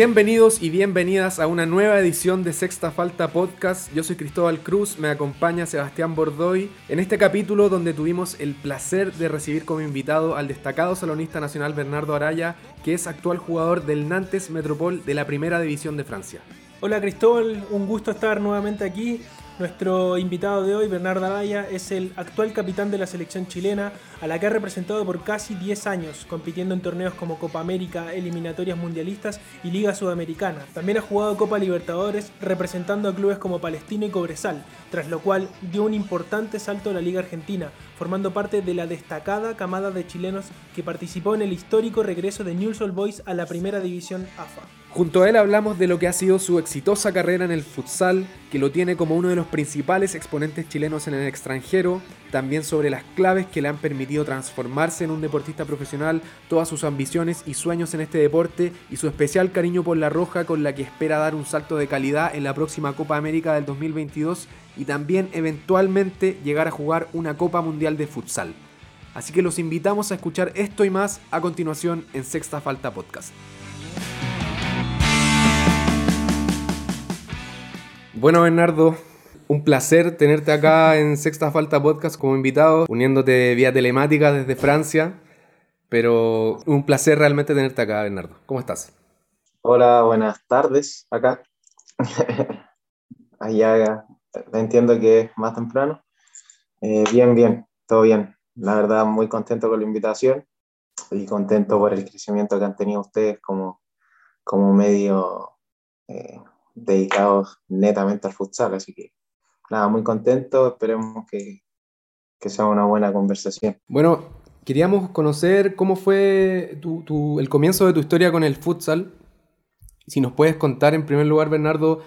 Bienvenidos y bienvenidas a una nueva edición de Sexta Falta Podcast. Yo soy Cristóbal Cruz, me acompaña Sebastián Bordoy en este capítulo donde tuvimos el placer de recibir como invitado al destacado salonista nacional Bernardo Araya, que es actual jugador del Nantes Metropol de la Primera División de Francia. Hola Cristóbal, un gusto estar nuevamente aquí. Nuestro invitado de hoy, Bernardo Araya, es el actual capitán de la selección chilena, a la que ha representado por casi 10 años, compitiendo en torneos como Copa América, eliminatorias mundialistas y Liga Sudamericana. También ha jugado Copa Libertadores, representando a clubes como Palestino y Cobresal, tras lo cual dio un importante salto a la Liga Argentina, formando parte de la destacada camada de chilenos que participó en el histórico regreso de Newell's Old Boys a la primera división AFA. Junto a él hablamos de lo que ha sido su exitosa carrera en el futsal, que lo tiene como uno de los principales exponentes chilenos en el extranjero, también sobre las claves que le han permitido transformarse en un deportista profesional, todas sus ambiciones y sueños en este deporte y su especial cariño por la roja con la que espera dar un salto de calidad en la próxima Copa América del 2022 y también eventualmente llegar a jugar una Copa Mundial de Futsal. Así que los invitamos a escuchar esto y más a continuación en Sexta Falta Podcast. Bueno, Bernardo, un placer tenerte acá en Sexta Falta Podcast como invitado, uniéndote vía telemática desde Francia. Pero un placer realmente tenerte acá, Bernardo. ¿Cómo estás? Hola, buenas tardes acá. Allá entiendo que es más temprano. Eh, bien, bien, todo bien. La verdad, muy contento con la invitación y contento por el crecimiento que han tenido ustedes como, como medio eh, dedicados netamente al futsal, así que nada, muy contento, esperemos que, que sea una buena conversación. Bueno, queríamos conocer cómo fue tu, tu, el comienzo de tu historia con el futsal. Si nos puedes contar en primer lugar, Bernardo,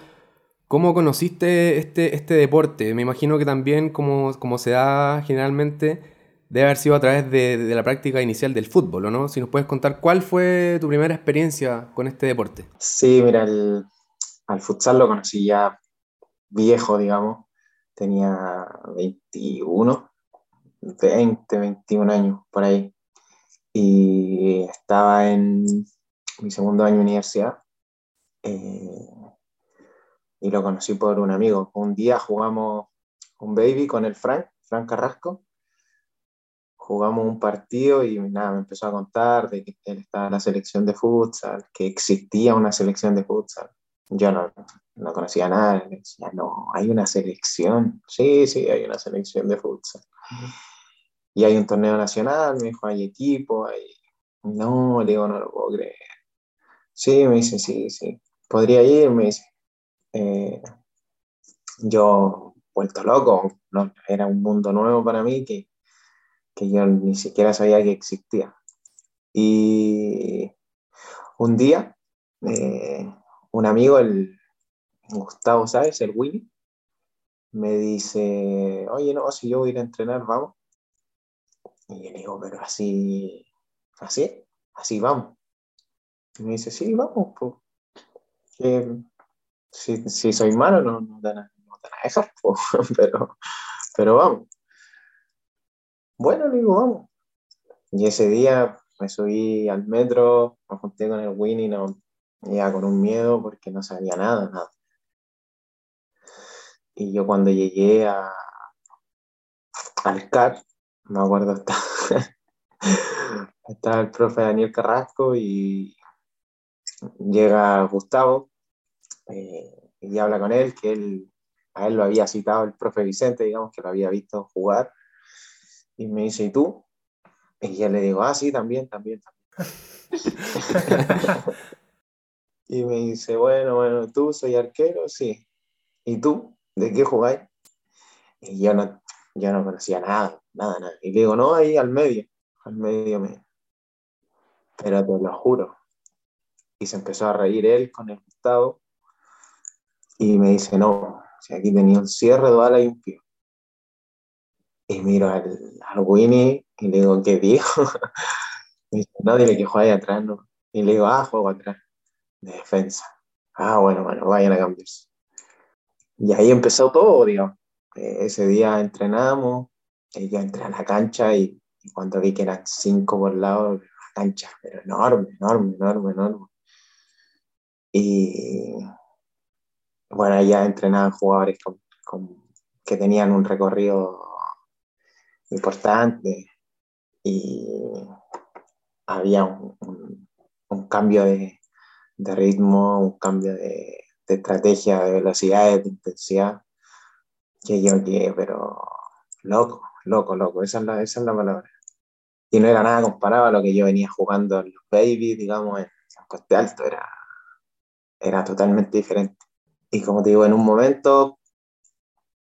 cómo conociste este, este deporte. Me imagino que también como, como se da generalmente, debe haber sido a través de, de, la práctica inicial del fútbol, ¿no? Si nos puedes contar cuál fue tu primera experiencia con este deporte. Sí, mira, el, al futsal lo conocí ya viejo, digamos. Tenía 21, 20, 21 años por ahí. Y estaba en mi segundo año de universidad. Eh, y lo conocí por un amigo. Un día jugamos un baby con el Frank, Frank Carrasco. Jugamos un partido y nada, me empezó a contar de que él estaba en la selección de futsal, que existía una selección de futsal yo no, no conocía nada, decía, no, hay una selección, sí, sí, hay una selección de futsal. Y hay un torneo nacional, me dijo, hay equipo, hay... No, le digo, no lo puedo creer. Sí, me dice, sí, sí, podría ir, me dice. Eh, yo, vuelto loco, no, era un mundo nuevo para mí que, que yo ni siquiera sabía que existía. Y un día, eh, un amigo, el Gustavo ¿sabes? el Willy, me dice, oye, no, si yo voy a ir a entrenar, vamos. Y yo le digo, pero así, así, así vamos. Y me dice, sí, vamos, pues. si, si, soy malo, no, no, te, no van a dejar, pues. pero, pero vamos. Bueno, le digo, vamos. Y ese día me subí al metro, me junté con el Winnie, no, ya con un miedo porque no sabía nada, nada. Y yo cuando llegué a, al CAR, me acuerdo, estaba, estaba el profe Daniel Carrasco y llega Gustavo eh, y habla con él, que él, a él lo había citado el profe Vicente, digamos, que lo había visto jugar. Y me dice, ¿y tú? Y yo le digo, ah, sí, también, también, también. Y me dice, bueno, bueno, tú soy arquero, sí. ¿Y tú? ¿De qué jugáis? Y yo no, yo no conocía nada, nada, nada. Y le digo, no, ahí al medio, al medio medio. Pero te lo juro. Y se empezó a reír él con el Gustavo. Y me dice, no, si aquí tenía un cierre, dos alas y un. Y miro al, al Winnie y le digo, ¿qué dijo? me dice, no, dile que juegue atrás, ¿no? Y le digo, ah, juego atrás de defensa. Ah, bueno, bueno, vayan a cambiarse. Y ahí empezó todo, digamos. Eh, ese día entrenamos, yo entré a la cancha y, cuando vi que eran cinco por lado, la cancha, pero enorme, enorme, enorme, enorme. Y bueno, ya entrenaban jugadores que tenían un recorrido importante y había un, cambio de, ritmo, un cambio de, estrategia, de velocidad, de intensidad, que yo que, pero loco, loco, loco, esa es, la, esa es la palabra. Y no era nada comparado a lo que yo venía jugando en los Baby, digamos, en, Coste Alto, era, era totalmente diferente. Y como te digo, en un momento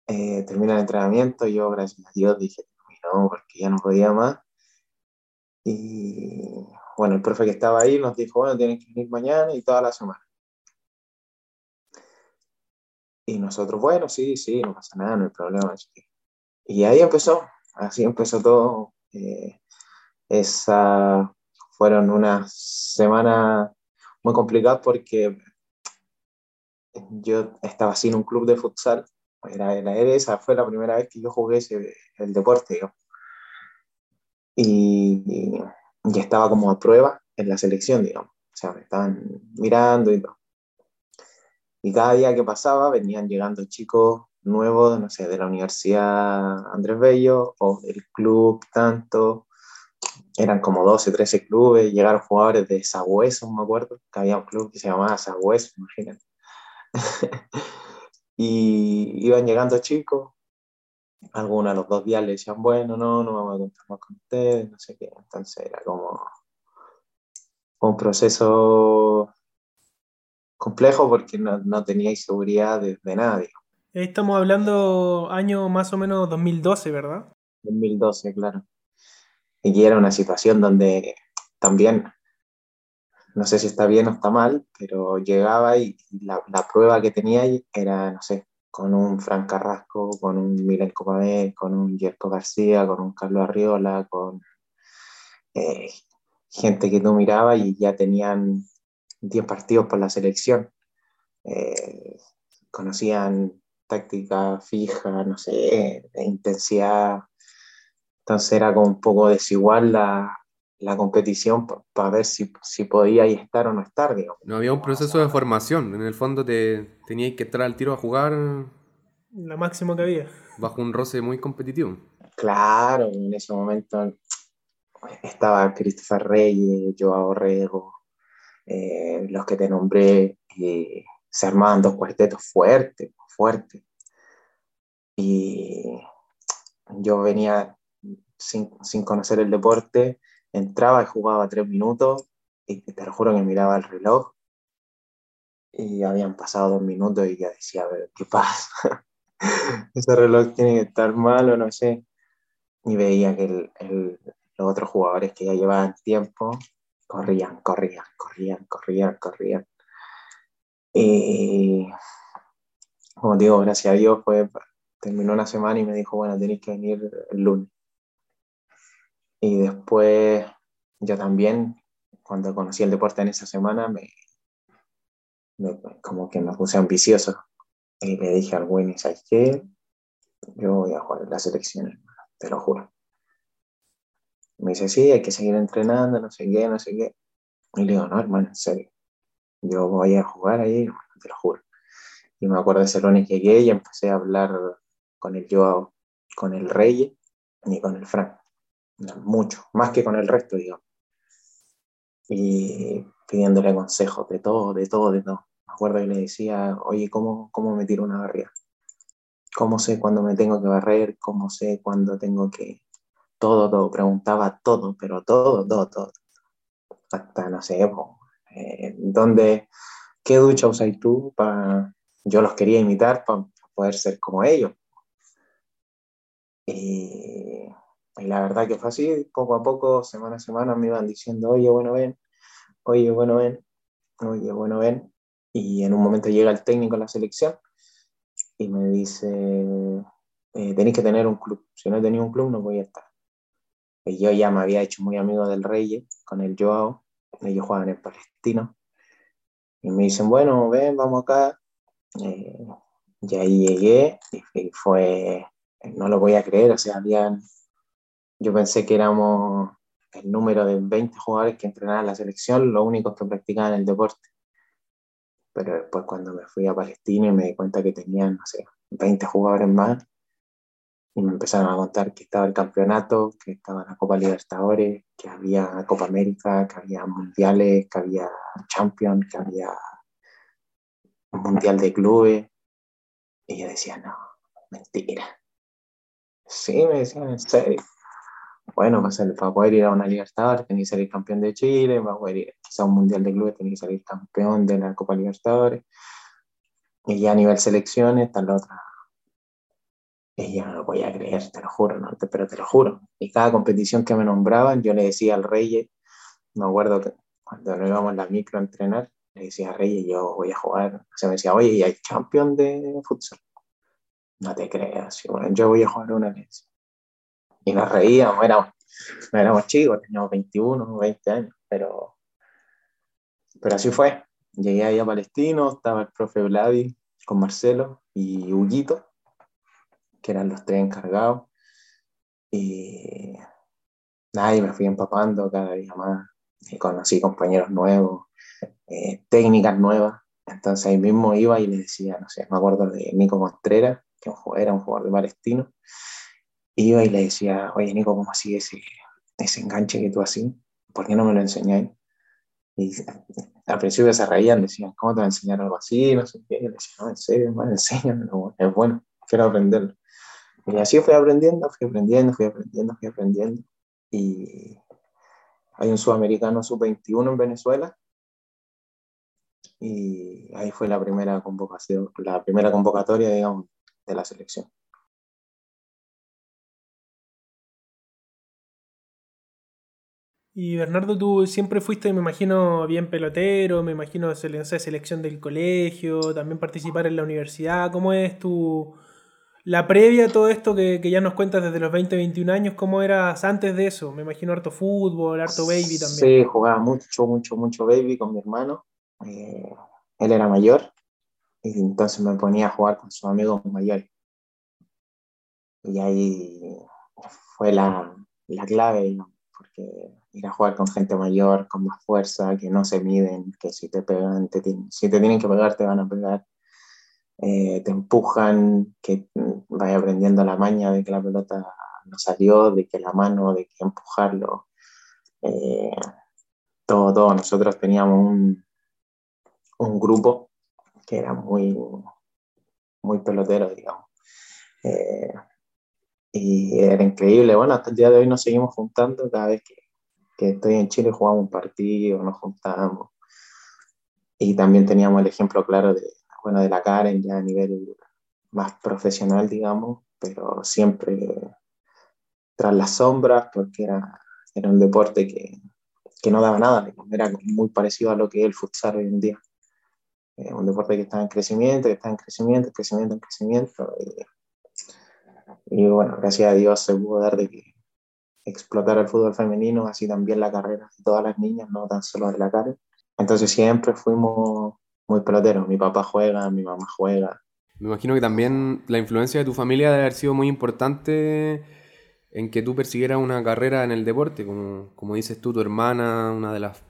eh, termina el entrenamiento, yo gracias a Dios dije, no, porque ya no podía más. Y bueno, el profe que estaba ahí nos dijo, bueno, tienen que venir mañana y toda la semana. Y nosotros, bueno, sí, sí, no pasa nada, no hay problema. Y ahí empezó, así empezó todo. Eh, esa fueron unas semanas muy complicadas porque yo estaba sin un club de futsal. Era, era, esa fue la primera vez que yo jugué ese, el deporte. Y, y, estaba como a prueba en la selección, digamos. O sea, me estaban mirando y todo. Y cada día que pasaba venían llegando chicos nuevos, no sé, de la Universidad Andrés Bello o del club tanto. Eran como 12, 13 clubes, llegaron jugadores de Sabueso, me acuerdo, que había un club que se llamaba Sabueso, imagínate. y iban llegando chicos, algunos a los dos días le decían, bueno, no, no vamos a contar más con ustedes, no sé qué. Entonces era como un proceso complejo porque no, no teníais seguridad de, nadie. Estamos hablando año más o menos 2012, ¿verdad? 2012, claro. Y era una situación donde también, no sé si está bien o está mal, pero llegaba y, la, la, prueba que tenía era, no sé, con un Fran Carrasco, con un Milen Copamé, con un Jerko García, con un Carlos Arriola, con eh, gente que tú mirabas y ya tenían 10 partidos por la selección. Eh, conocían táctica fija, no sé, intensidad. Entonces era como un poco desigual la, la competición para ver si, si podía estar o no estar. No había un proceso de formación. En el fondo te teníais que entrar al tiro a jugar. La máxima que había. Bajo un roce muy competitivo. Claro, en ese momento estaba Christopher Reyes, Joao Rego, eh, los que te nombré, y se armaban dos cuartetos fuertes, fuertes. Y yo venía sin, sin, conocer el deporte, entraba y jugaba tres minutos, y te lo juro que miraba el reloj, y habían pasado dos minutos y ya decía, a ver, ¿qué pasa? Ese reloj tiene que estar mal o no sé. Y veía que el, el, los otros jugadores que ya llevaban tiempo corrían, corrían, corrían, corrían, corrían. Y como digo, gracias a Dios, fue, terminó una semana y me dijo, bueno, tenéis que venir el lunes. Y después yo también, cuando conocí el deporte en esa semana, me, como que me puse ambicioso. Y le dije al Winnie, ¿sabes qué? Yo voy a jugar en la selección, te lo juro. Me dice, sí, hay que seguir entrenando, no sé qué, no sé qué. Y le digo, no, hermano, en serio. Yo voy a jugar ahí, te lo juro. Y me acuerdo de ese lunes llegué y empecé a hablar con el Joao, con el Rey y con el Frank. Mucho, más que con el resto, digamos. Y pidiéndole consejos de todo, de todo, de todo. Me acuerdo que le decía, oye, ¿cómo, cómo me tiro una barriga? ¿Cómo sé cuándo me tengo que barrer? ¿Cómo sé cuándo tengo que, todo, todo, preguntaba todo, pero todo, todo, todo. Hasta, no sé, eh, ¿dónde, qué ducha usas tú? para Yo los quería imitar para poder ser como ellos. Y, y, la verdad que fue así, poco a poco, semana a semana me iban diciendo, oye, bueno, ven, oye, bueno, ven, oye, bueno, ven. Y en un momento llega el técnico de la selección y me dice, eh, tenéis que tener un club, si no tenéis un club no voy a estar yo ya me había hecho muy amigo del Rey con el Joao, ellos juegan en Palestino, y me dicen, bueno, ven, vamos acá, eh, y ahí llegué, y, fue, no lo voy a creer, o sea, habían, yo pensé que éramos el número de 20 jugadores que entrenaban la selección, los únicos que practicaban el deporte. pero después cuando me fui a Palestina y me di cuenta que tenían, no sé, 20 jugadores más, y me empezaron a contar que estaba el campeonato, que estaba la Copa Libertadores, que había Copa América, que había mundiales, que había Champions, que había un mundial de clubes. Y yo decía, no, mentira. Sí, me decían, en serio. Bueno, para poder ir a una Libertadores tenía que salir campeón de Chile, para poder ir a un mundial de clubes tenía que salir campeón de la Copa Libertadores. Y ya a nivel selecciones está la otra y yo no lo podía creer, te lo juro, ¿no? pero te lo juro. Y cada competición que me nombraban, yo le decía al Rey, me acuerdo que cuando nos íbamos en la micro a entrenar, le decía al Rey, yo voy a jugar. O me decía, oye, ¿y hay champion de futsal? No te creas, bueno, yo voy a jugar una vez. Y nos reíamos, éramos, éramos chicos, teníamos 21, 20 años, pero, pero así fue. Llegué ahí a Palestino, estaba el profe Vladi con Marcelo y Huguito que eran los tres encargados. Y nada, y me fui empapando cada día más. Y conocí compañeros nuevos, eh, técnicas nuevas. Entonces ahí mismo iba y le decía, no sé, me acuerdo de Nico Contreras, que era un jugador de Palestino. Iba y le decía, oye Nico, ¿cómo así ese, ese enganche que tú así? ¿Por qué no me lo enseñáis? Y al principio se reían, decían, ¿cómo te voy a enseñar algo así? No sé qué. Y le decía, no, en serio, hermano, enséñamelo, es bueno, quiero aprenderlo. Y así fui aprendiendo, fui aprendiendo, fui aprendiendo, fui aprendiendo. Y hay un sudamericano sub-21 en Venezuela. Y ahí fue la primera convocación, la primera convocatoria, digamos, de la selección. Y Bernardo, tú siempre fuiste, me imagino, bien pelotero, me imagino selección del colegio, también participar en la universidad. ¿Cómo es tu, la previa a todo esto que, ya nos cuentas desde los 20, 21 años, ¿cómo eras antes de eso? Me imagino harto fútbol, harto baby también. Sí, jugaba mucho, mucho, mucho baby con mi hermano. Eh, él era mayor y entonces me ponía a jugar con sus amigos mayores. Y ahí fue la, la clave, porque ir a jugar con gente mayor, con más fuerza, que no se miden, que si te pegan, si te tienen que pegar, te van a pegar eh, te empujan, que vaya aprendiendo la maña de que la pelota no salió, de que la mano, de que empujarlo. Eh, todo, todo. Nosotros teníamos un, un grupo que era muy, muy pelotero, digamos. Eh, y era increíble. Bueno, hasta el día de hoy nos seguimos juntando. Cada vez que, que, estoy en Chile jugamos un partido, nos juntamos. Y también teníamos el ejemplo claro de, bueno, de la Karen ya a nivel más profesional, digamos, pero siempre tras las sombras, porque era, era un deporte que, que no daba nada, era muy parecido a lo que es el futsal hoy en día. Eh, un deporte que está en crecimiento, que está en crecimiento, crecimiento, en crecimiento. Y, bueno, gracias a Dios se pudo dar de que explotar el fútbol femenino, así también la carrera de todas las niñas, no tan solo de la Karen. Entonces siempre fuimos muy pelotero. Mi papá juega, mi mamá juega. Me imagino que también la influencia de tu familia debe haber sido muy importante en que tú persiguieras una carrera en el deporte, como, como dices tú, tu hermana, una de las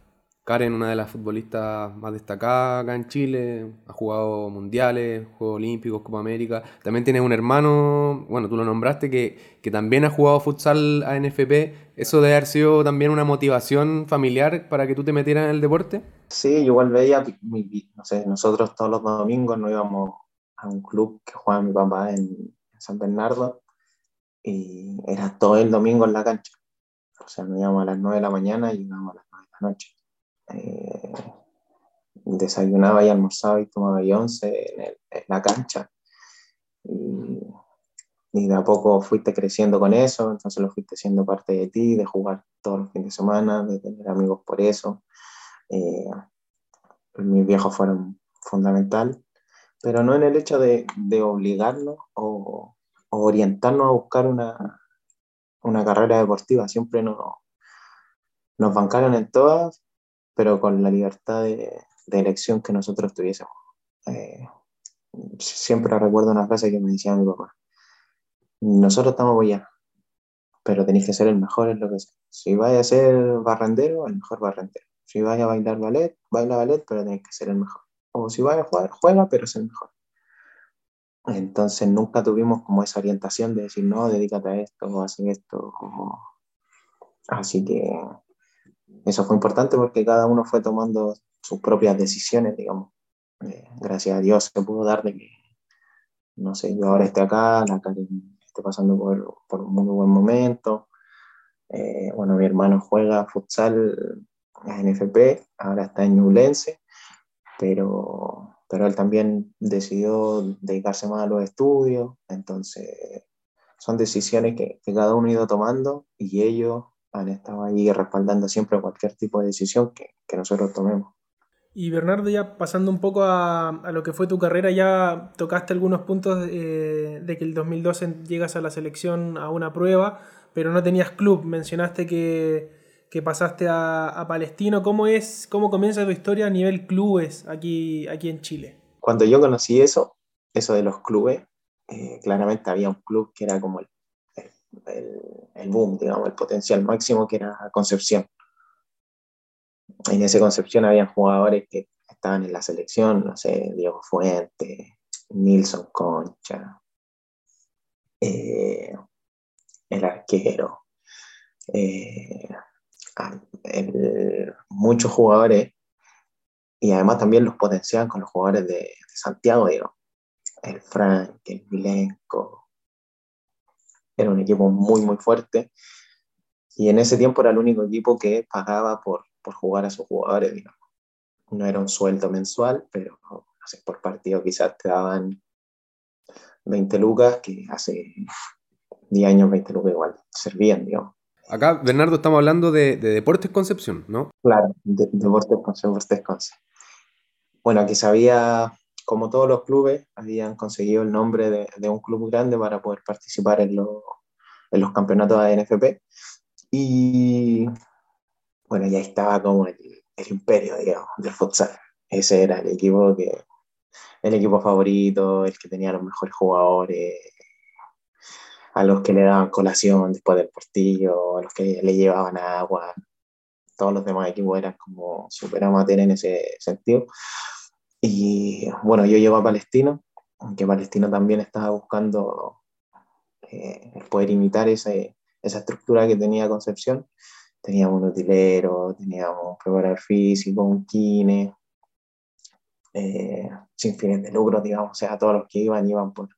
Karen, una de las futbolistas más destacadas acá en Chile, ha jugado mundiales, Juegos Olímpicos, Copa América. También tienes un hermano, bueno, tú lo nombraste, que, que también ha jugado futsal a NFP. ¿Eso debe haber sido también una motivación familiar para que tú te metieras en el deporte? Sí, igual veía, no nosotros todos los domingos nos íbamos a un club que jugaba mi papá en San Bernardo y era todo el domingo en la cancha. O sea, nos íbamos a las 9 de la mañana y íbamos a las 9 de la noche eh, desayunaba y almorzaba y tomaba y once en, la cancha. Y, de a poco fuiste creciendo con eso, entonces lo fuiste siendo parte de ti, de jugar todos los fines de semana, de tener amigos por eso. Eh, mis viejos fueron fundamental, pero no en el hecho de, de obligarnos o, orientarnos a buscar una, una carrera deportiva, siempre nos, nos bancaron en todas pero con la libertad de, elección que nosotros tuviésemos. Eh, siempre recuerdo una frase que me decía mi papá. Nosotros estamos allá, pero tenéis que ser el mejor en lo que sea. Si vais a ser barrendero, el mejor barrendero. Si vais a bailar ballet, baila ballet, pero tenéis que ser el mejor. o si va a jugar, juega, pero es el mejor. Entonces nunca tuvimos como esa orientación de decir, no, dedícate a esto, o haz esto. Así que eso fue importante porque cada uno fue tomando sus propias decisiones, digamos. Eh, gracias a Dios se pudo dar de que, no sé, yo ahora esté acá, la Karen esté pasando por, por un muy buen momento. Eh, bueno, mi hermano juega futsal en NFP, ahora está en Ñublense, pero, pero él también decidió dedicarse más a los estudios, entonces son decisiones que, que cada uno ha ido tomando y ellos han estado ahí respaldando siempre cualquier tipo de decisión que, que nosotros tomemos. Y Bernardo, ya pasando un poco a, a, lo que fue tu carrera, ya tocaste algunos puntos de, de, que el 2012 llegas a la selección a una prueba, pero no tenías club. Mencionaste que, que pasaste a, a, Palestino. ¿Cómo, es, ¿Cómo comienza tu historia a nivel clubes aquí, aquí en Chile? Cuando yo conocí eso, eso de los clubes, eh, claramente había un club que era como el, el, boom, digamos, el potencial máximo que era Concepción. En esa Concepción habían jugadores que estaban en la selección, no sé, Diego Fuente, Nilson Concha, eh, el arquero, eh, el, muchos jugadores, y además también los potenciaban con los jugadores de, Santiago, digo, el Frank, el Milenko, era un equipo muy, muy fuerte, y en ese tiempo era el único equipo que pagaba por por jugar a sus jugadores, digamos. No era un sueldo mensual, pero no sé, por partido quizás te daban 20 lucas, que hace 10 años 20 lucas igual servían, digamos. Acá, Bernardo, estamos hablando de, de Deportes Concepción, ¿no? Claro, de, Deportes Concepción, Deportes Concepción. Bueno, aquí sabía, como todos los clubes, habían conseguido el nombre de, de un club grande para poder participar en, lo, en los campeonatos de NFP. Y bueno, ya estaba como el, el imperio, digamos, del futsal. Ese era el equipo que, el equipo favorito, el que tenía los mejores jugadores, a los que le daban colación después del partido, a los que le llevaban agua. Todos los demás equipos eran como super amateur en ese sentido. Y bueno, yo llego a Palestino, aunque Palestino también estaba buscando eh, poder imitar ese, esa estructura que tenía Concepción teníamos un utilero, teníamos un preparador físico, un kine, eh, sin fines de lucro, digamos, o sea, todos los que iban, iban por,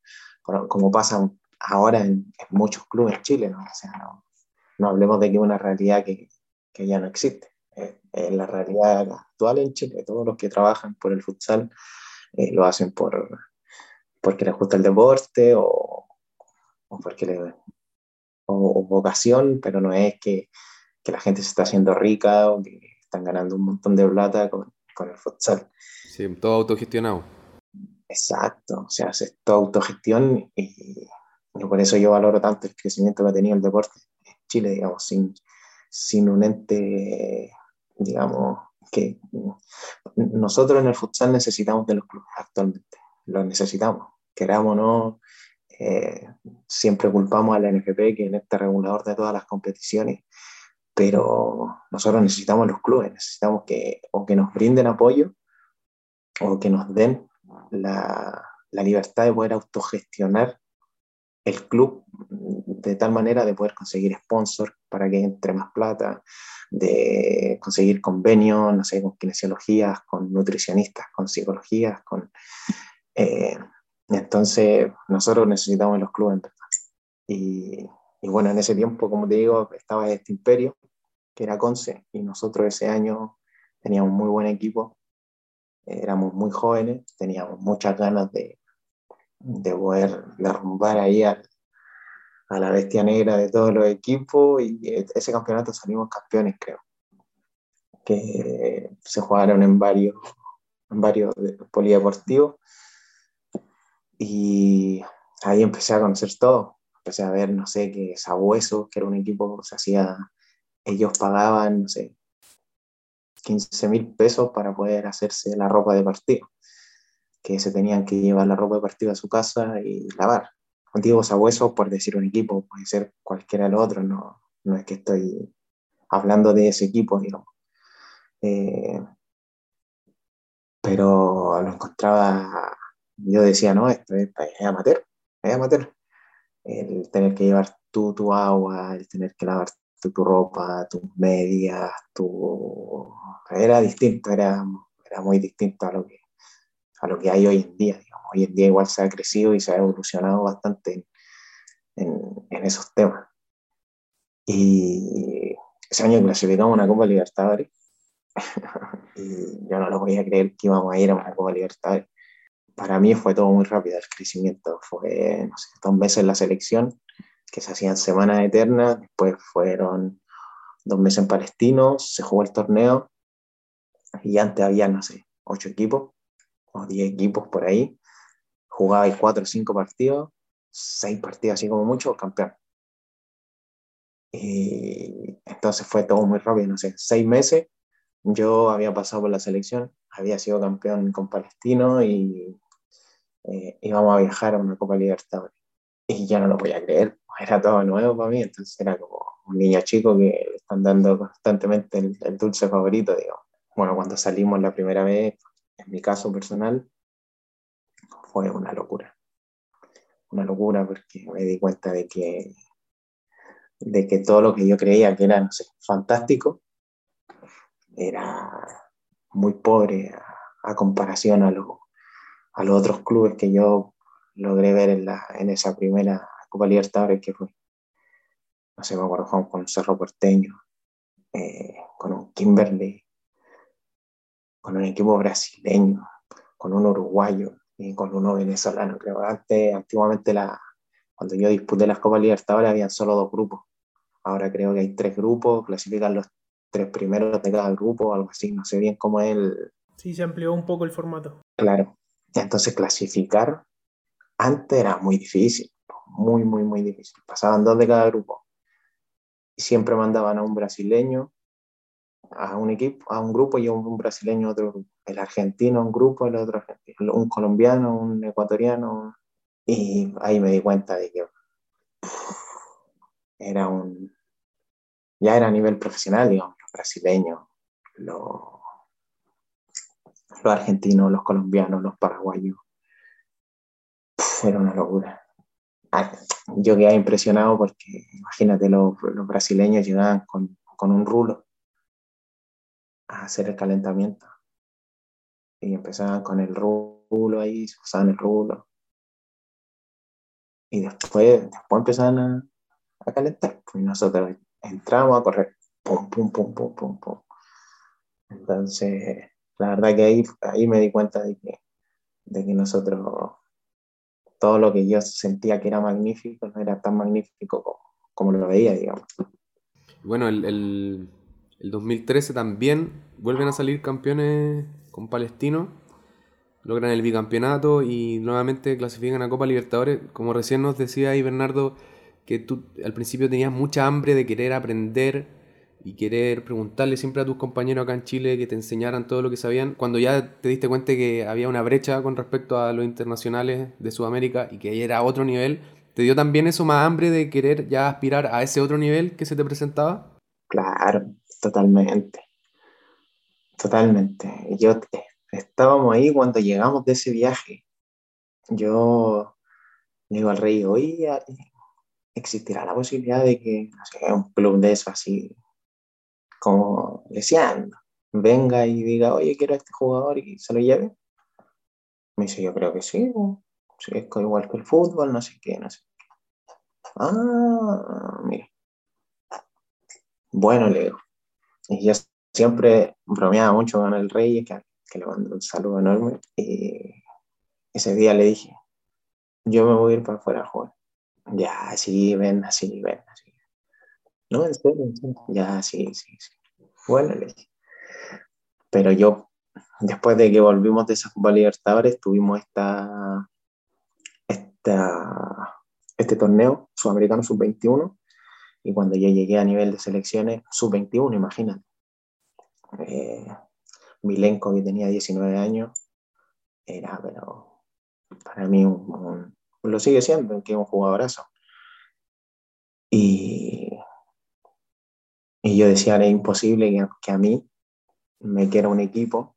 como pasa ahora en, muchos clubes en Chile, ¿no? O sea, no, no hablemos de que es una realidad que, que ya no existe. Eh, es la realidad actual en Chile, todos los que trabajan por el futsal eh, lo hacen por, porque les gusta el deporte o, o porque le, o, o vocación, pero no es que que la gente se está haciendo rica o que están ganando un montón de plata con, con el futsal. Sí, todo autogestionado. Exacto, o sea, es toda autogestión y, y, por eso yo valoro tanto el crecimiento que ha tenido el deporte en Chile, digamos, sin, sin un ente, digamos, que nosotros en el futsal necesitamos de los clubes actualmente, los necesitamos, queramos no, eh, siempre culpamos a la NFP, que es este regulador de todas las competiciones, pero nosotros necesitamos los clubes, necesitamos que o que nos brinden apoyo o que nos den la libertad de poder autogestionar el club de tal manera de poder conseguir sponsor para que entre más plata, de conseguir convenios, no sé, con kinesiologías, con nutricionistas, con psicologías, con... Eh, entonces, nosotros necesitamos los clubes, Y, y bueno, en ese tiempo, como te digo, estaba este imperio, que era Conce, y nosotros ese año teníamos muy buen equipo, éramos muy jóvenes, teníamos muchas ganas de, de poder derrumbar ahí a, a la bestia negra de todos los equipos, y ese campeonato salimos campeones, creo, que se jugaron en varios, en varios polideportivos, y ahí empecé a conocer todo, empecé a ver, no sé, que Sabueso, que era un equipo que se hacía, ellos pagaban, no sé, 15 mil pesos para poder hacerse la ropa de partido, que se tenían que llevar la ropa de partido a su casa y lavar. Antiguos Sabueso, por decir un equipo, puede ser cualquiera del otro, no, no es que estoy hablando de ese equipo, digamos. Eh, pero lo encontraba, yo decía, no, esto es, es amateur, es amateur. El tener que llevar tú tu agua, el tener que lavar tu, tu ropa, tus medias, tu... Era distinto, era, era muy distinto a lo que a lo que hay hoy en día. Hoy en día igual se ha crecido y se ha evolucionado bastante en, esos temas. Y ese año clasificamos una Copa Libertadores y yo no lo podía creer que íbamos a ir a una Copa Libertadores. Para mí fue todo muy rápido el crecimiento. Fue, no dos meses en la selección, que se hacían semanas eternas, después fueron dos meses en Palestino, se jugó el torneo y antes había, no sé, ocho equipos o 10 equipos por ahí, jugaba 4 o 5 partidos, 6 partidos así como mucho, campeón. Y entonces fue todo muy rápido, no sé, 6 meses yo había pasado por la selección, había sido campeón con Palestino y eh, íbamos a viajar a una Copa Libertadores. Y ya no lo podía creer, era todo nuevo para mí, entonces era como un niño chico que le están dando constantemente el, el dulce favorito, digamos. Bueno, cuando salimos la primera vez, en mi caso personal, fue una locura. Una locura porque me di cuenta de que, de que todo lo que yo creía que era, fantástico, era muy pobre a, comparación a, a los otros clubes que yo logré ver en, la, en esa primera Copa Libertadores que fue. No sé, me acuerdo con Cerro Porteño, eh, con un Kimberley, con un equipo brasileño, con un uruguayo y con uno venezolano. Creo antes, antiguamente, la, cuando yo disputé las Copas Libertadores, habían solo dos grupos. Ahora creo que hay tres grupos, clasifican los tres primeros de cada grupo, algo así. No sé bien cómo es el. Sí, se amplió un poco el formato. Claro. Entonces, clasificar antes era muy difícil, muy, muy, muy difícil. Pasaban dos de cada grupo. Y siempre mandaban a un brasileño, a un equipo, a un grupo y un, brasileño otro. El argentino un grupo, el otro un colombiano, un ecuatoriano. Y ahí me di cuenta de que era un, ya era a nivel profesional, digamos, los brasileños, los, los argentinos, los colombianos, los paraguayos. era una locura. Yo quedé impresionado porque, imagínate, los, los brasileños llegaban con, con un rulo a hacer el calentamiento. Y empezaban con el rulo ahí, usaban el rulo. Y después, después empezaban a, a calentar. Pues nosotros entramos a correr. Pum, pum, pum, pum, pum. Entonces, la verdad que ahí, ahí me di cuenta de que, de que nosotros, todo lo que yo sentía que era magnífico, no era tan magnífico como, como lo veía, digamos. Bueno, el, el 2013 también vuelven a salir campeones con Palestino, logran el bicampeonato y nuevamente clasifican a Copa Libertadores. Como recién nos decía ahí Bernardo, que tú al principio tenías mucha hambre de querer aprender y querer preguntarle siempre a tus compañeros acá en Chile que te enseñaran todo lo que sabían, cuando ya te diste cuenta que había una brecha con respecto a los internacionales de Sudamérica y que ahí era otro nivel, ¿te dio también eso más hambre de querer ya aspirar a ese otro nivel que se te presentaba? Claro, Totalmente. Totalmente. Yo estábamos ahí cuando llegamos de ese viaje. Yo le digo al rey, oye, ¿existirá la posibilidad de que, un club de eso así, como deseando, venga y diga, oye, quiero a este jugador y se lo lleve? Me dice, yo creo que sí. sí es igual que el fútbol, no sé qué, no sé qué. Ah, mira. Bueno, le digo, y yo siempre bromeaba mucho con el rey, que, que le mando un saludo enorme. Y ese día le dije, yo me voy a ir para afuera a jugar. Ya, así, ven, así, ven, así. No, en serio, en serio. Ya, sí, sí, sí. Bueno, le dije. Pero yo, después de que volvimos de esa Copa Libertadores, tuvimos esta, esta, este torneo sudamericano sub-21 y cuando yo llegué a nivel de selecciones, sub-21, imagínate. Eh, Milenko, que tenía 19 años, era, pero para mí, un, lo sigue siendo, que es un jugadorazo. Y, y yo decía, era imposible que, que, a mí me quiera un equipo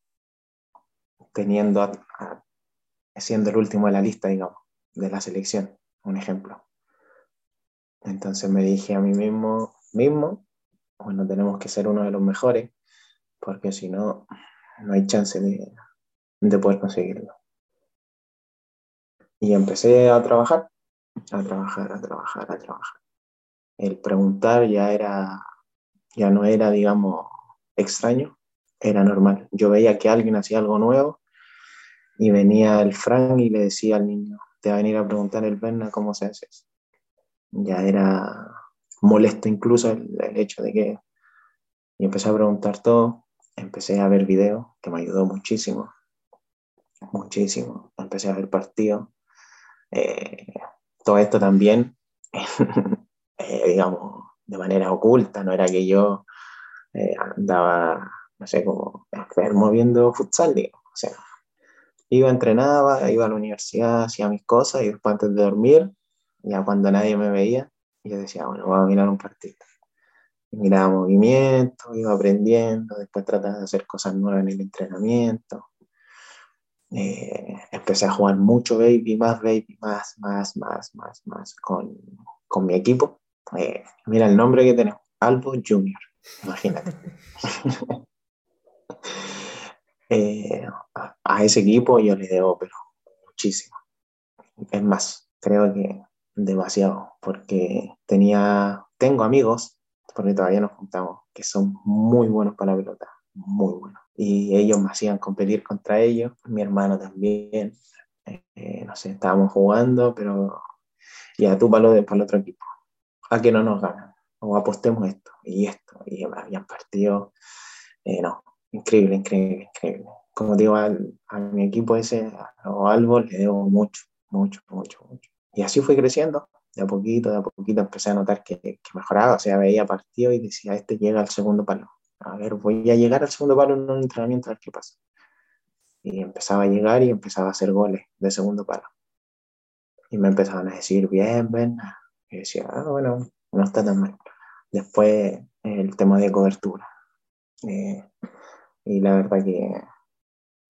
teniendo siendo el último de la lista, digamos, de la selección, un ejemplo. Entonces me dije a mí mismo, mismo, bueno, tenemos que ser uno de los mejores, porque si no, no hay chance de, de poder conseguirlo. Y empecé a trabajar, a trabajar, a trabajar, a trabajar. El preguntar ya era, ya no era, digamos, extraño, era normal. Yo veía que alguien hacía algo nuevo y venía el Frank y le decía al niño, te va a venir a preguntar el Berna cómo se hace eso. Ya era molesto incluso el, hecho de que y empecé a preguntar todo, empecé a ver videos, que me ayudó muchísimo, muchísimo. Empecé a ver partidos. Eh, todo esto también, eh, digamos, de manera oculta, no era que yo eh, andaba, no sé, como enfermo viendo futsal, digamos. O sea, iba, entrenaba, iba a la universidad, hacía mis cosas y después antes de dormir, ya cuando nadie me veía, yo decía, bueno, voy a mirar un partido. Y miraba movimiento, iba aprendiendo, después trataba de hacer cosas nuevas en el entrenamiento. Eh, empecé a jugar mucho baby, más baby, más, más, más, más, más con, con mi equipo. Eh, mira el nombre que tenemos, Albo Junior, imagínate. Eh, a, ese equipo yo le debo, pero muchísimo. Es más, creo que demasiado, porque tenía, tengo amigos, porque todavía nos juntamos, que son muy buenos para la pelota, muy buenos. Y ellos me hacían competir contra ellos, mi hermano también. Eh, no sé, estábamos jugando, pero ya tú para, para el otro equipo, a que no nos ganan, o apostemos esto y esto, y habían partido, eh, no, increíble, increíble, increíble. Como digo, a mi equipo ese, o Albo, le debo mucho, mucho, mucho, mucho. Y así fue creciendo, de a poquito, de a poquito empecé a notar que, que mejoraba, o sea, veía partido y decía, este llega al segundo palo. A ver, voy a llegar al segundo palo en un entrenamiento a ver qué pasa. Y empezaba a llegar y empezaba a hacer goles de segundo palo. Y me empezaban a decir, bien, ven. Y decía, ah, bueno, no está tan mal. Después el tema de cobertura. Eh, y la verdad que,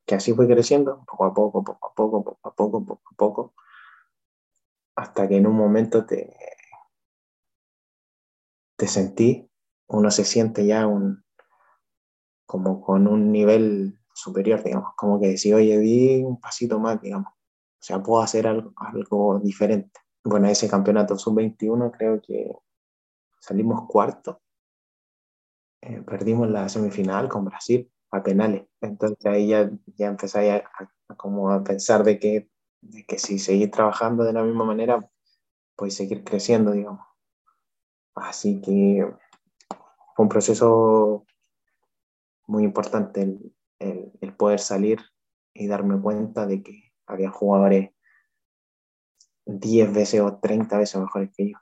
que así fue creciendo, poco a poco, poco a poco, poco a poco, poco a poco, hasta que en un momento te, te sentí, uno se siente ya un, como con un nivel superior, digamos, como que decía, oye, di un pasito más, digamos, o sea, puedo hacer algo, algo diferente. Bueno, ese campeonato sub-21 creo que salimos cuarto, eh, perdimos la semifinal con Brasil, a penales. Entonces ahí ya, ya empecé a, como a pensar de que, de que si seguir trabajando de la misma manera, pues seguir creciendo, digamos. Así que fue un proceso muy importante el, el, el poder salir y darme cuenta de que había jugadores 10 veces o 30 veces mejores que yo.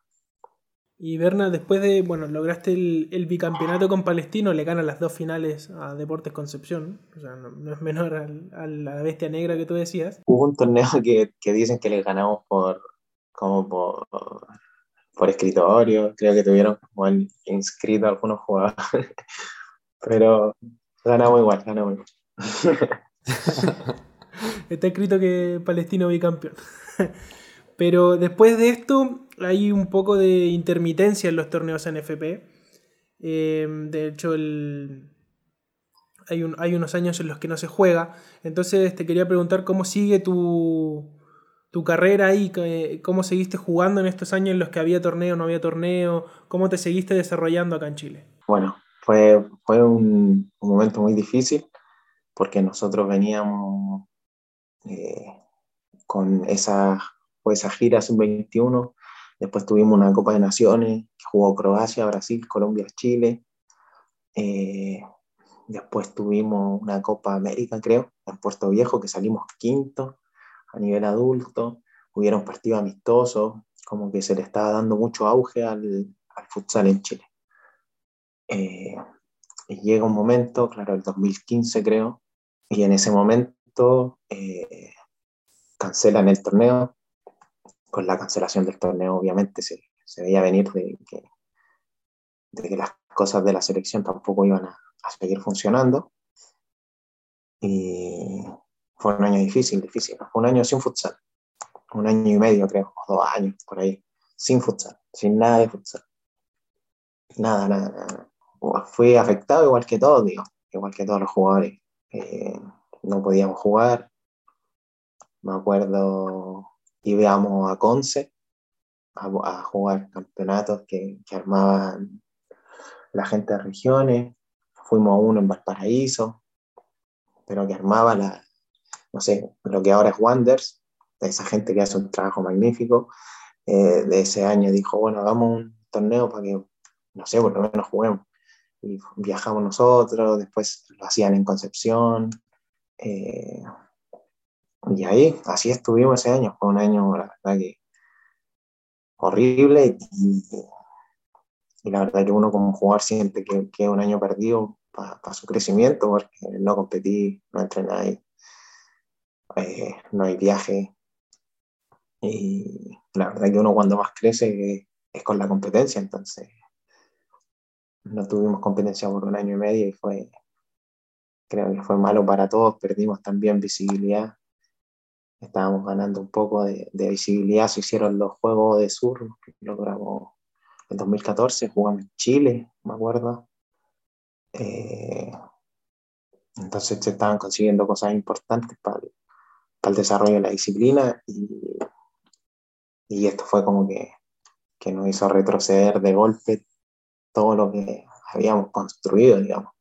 Y Berna, después de, bueno, lograste el, bicampeonato con Palestino, le ganan las dos finales a Deportes Concepción, o sea, no, es menor a, la bestia negra que tú decías. Hubo un torneo que, que dicen que le ganamos por, como por, por escritorio, creo que tuvieron como inscrito algunos jugadores, pero ganamos igual, ganamos igual. Está escrito que Palestino bicampeón. Pero después de esto hay un poco de intermitencia en los torneos NFP. Eh, de hecho, hay, hay, unos años en los que no se juega. Entonces te quería preguntar cómo sigue tu, carrera ahí, cómo seguiste jugando en estos años en los que había torneo, no había torneo, cómo te seguiste desarrollando acá en Chile. Bueno, fue, fue un, momento muy difícil porque nosotros veníamos eh, con esa fue esa gira sub-21. Después tuvimos una Copa de Naciones que jugó Croacia, Brasil, Colombia, Chile. Eh, después tuvimos una Copa América, creo, en Puerto Viejo, que salimos quinto a nivel adulto. Hubieron partidos amistosos, como que se le estaba dando mucho auge al, futsal en Chile. Eh, y llega un momento, claro, el 2015 creo, y en ese momento eh, cancelan el torneo, con la cancelación del torneo, obviamente se, se veía venir de que, de que, las cosas de la selección tampoco iban a, a seguir funcionando. Y fue un año difícil, difícil. Fue un año sin futsal. Un año y medio, creo, o dos años por ahí, sin futsal, sin nada de futsal. Nada, nada, nada. Fui afectado igual que todos, digo, igual que todos los jugadores. Eh, no podíamos jugar. Me acuerdo, íbamos a Conce a, a jugar campeonatos que, que armaban la gente de regiones. Fuimos a uno en Valparaíso, pero que armaba la, no sé, lo que ahora es Wonders, de esa gente que hace un trabajo magnífico, eh, de ese año dijo, bueno, hagamos un torneo para que, no sé, por lo menos juguemos. Y viajamos nosotros, después lo hacían en Concepción. Eh, y ahí, así estuvimos ese año. Fue un año, la verdad que horrible y, y la verdad que uno como jugador siente que, que es un año perdido para su crecimiento porque no competí, no entrenáis, eh, no hay viaje. Y la verdad que uno cuando más crece es con la competencia, entonces no tuvimos competencia por un año y medio y fue, creo que fue malo para todos, perdimos también visibilidad, estábamos ganando un poco de, de visibilidad, se hicieron los Juegos de Sur, logramos en 2014, jugamos en Chile, me acuerdo. Eh, entonces se estaban consiguiendo cosas importantes para el, para el desarrollo de la disciplina y, y esto fue como que, que nos hizo retroceder de golpe todo lo que habíamos construido, digamos.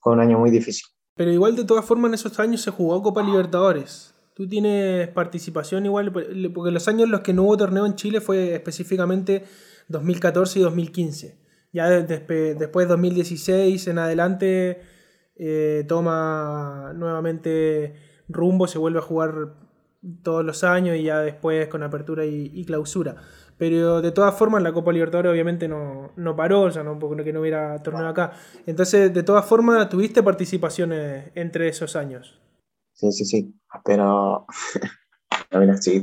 Fue un año muy difícil. Pero igual de todas formas en esos años se jugó Copa Libertadores. Tú tienes participación igual, porque los años en los que no hubo torneo en Chile fue específicamente 2014 y 2015. Ya después de 2016 en adelante eh, toma nuevamente rumbo, se vuelve a jugar todos los años y ya después con apertura y, y clausura. Pero de todas formas la Copa Libertadores obviamente no, no paró, o sea, no, porque no hubiera torneo acá. Entonces, de todas formas, tuviste participaciones entre esos años. Sí, sí, sí, pero mira, sí,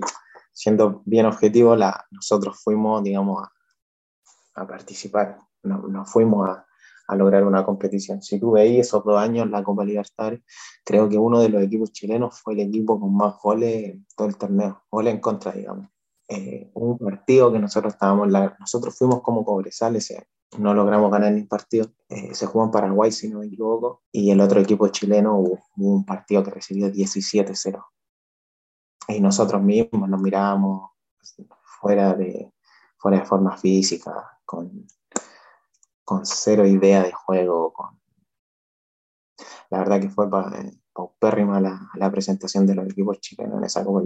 siendo bien objetivo, nosotros fuimos, digamos, a, participar, no, no fuimos a, a, lograr una competición. Si tú veis esos dos años la Copa Libertadores, creo que uno de los equipos chilenos fue el equipo con más goles en todo el torneo, goles en contra, digamos. Eh, un partido que nosotros estábamos, la, nosotros fuimos como Cobresal ese año no logramos ganar ni partido. Eh, se jugó en Paraguay, si no me equivoco, y el otro equipo chileno hubo, hubo un partido que recibió 17-0. Y nosotros mismos nos mirábamos fuera de, fuera de forma física, con, con cero idea de juego. Con... La verdad que fue paupérrima la, la presentación de los equipos chilenos en esa Copa.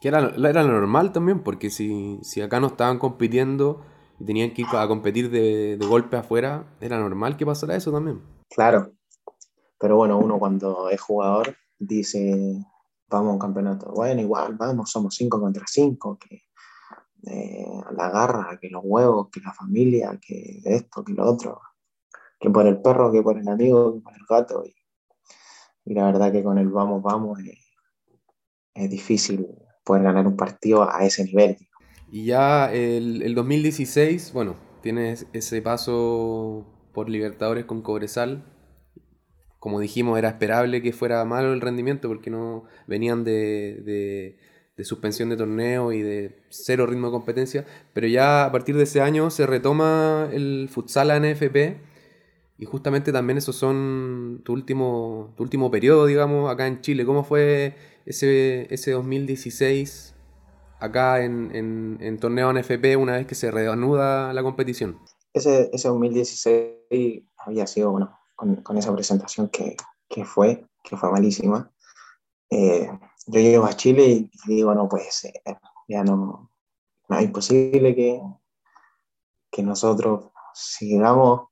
Que era, era normal también, porque si, si acá no estaban compitiendo y tenían que ir a competir de, de golpe afuera, era normal que pasara eso también. Claro, pero bueno, uno cuando es jugador dice, vamos a un campeonato, bueno, igual, vamos, somos cinco contra cinco, que eh, la garra, que los huevos, que la familia, que esto, que lo otro, que por el perro, que por el amigo, que por el gato. Y, la verdad que con el vamos, vamos, es, es difícil poder ganar un partido a ese nivel. Y ya el, el 2016, bueno, tienes ese paso por Libertadores con Cobresal. Como dijimos, era esperable que fuera malo el rendimiento porque no venían de, de, suspensión de torneo y de cero ritmo de competencia. Pero ya a partir de ese año se retoma el futsal a NFP. Y justamente también esos son tu último, tu último periodo, digamos, acá en Chile. ¿Cómo fue ese, ese 2016 acá en, en, en, torneo NFP una vez que se reanuda la competición? Ese, ese 2016 había sido, bueno, con, con esa presentación que, que, fue, que fue malísima. Eh, yo llego a Chile y, digo, no puede ser, ya no, no es imposible que, que nosotros sigamos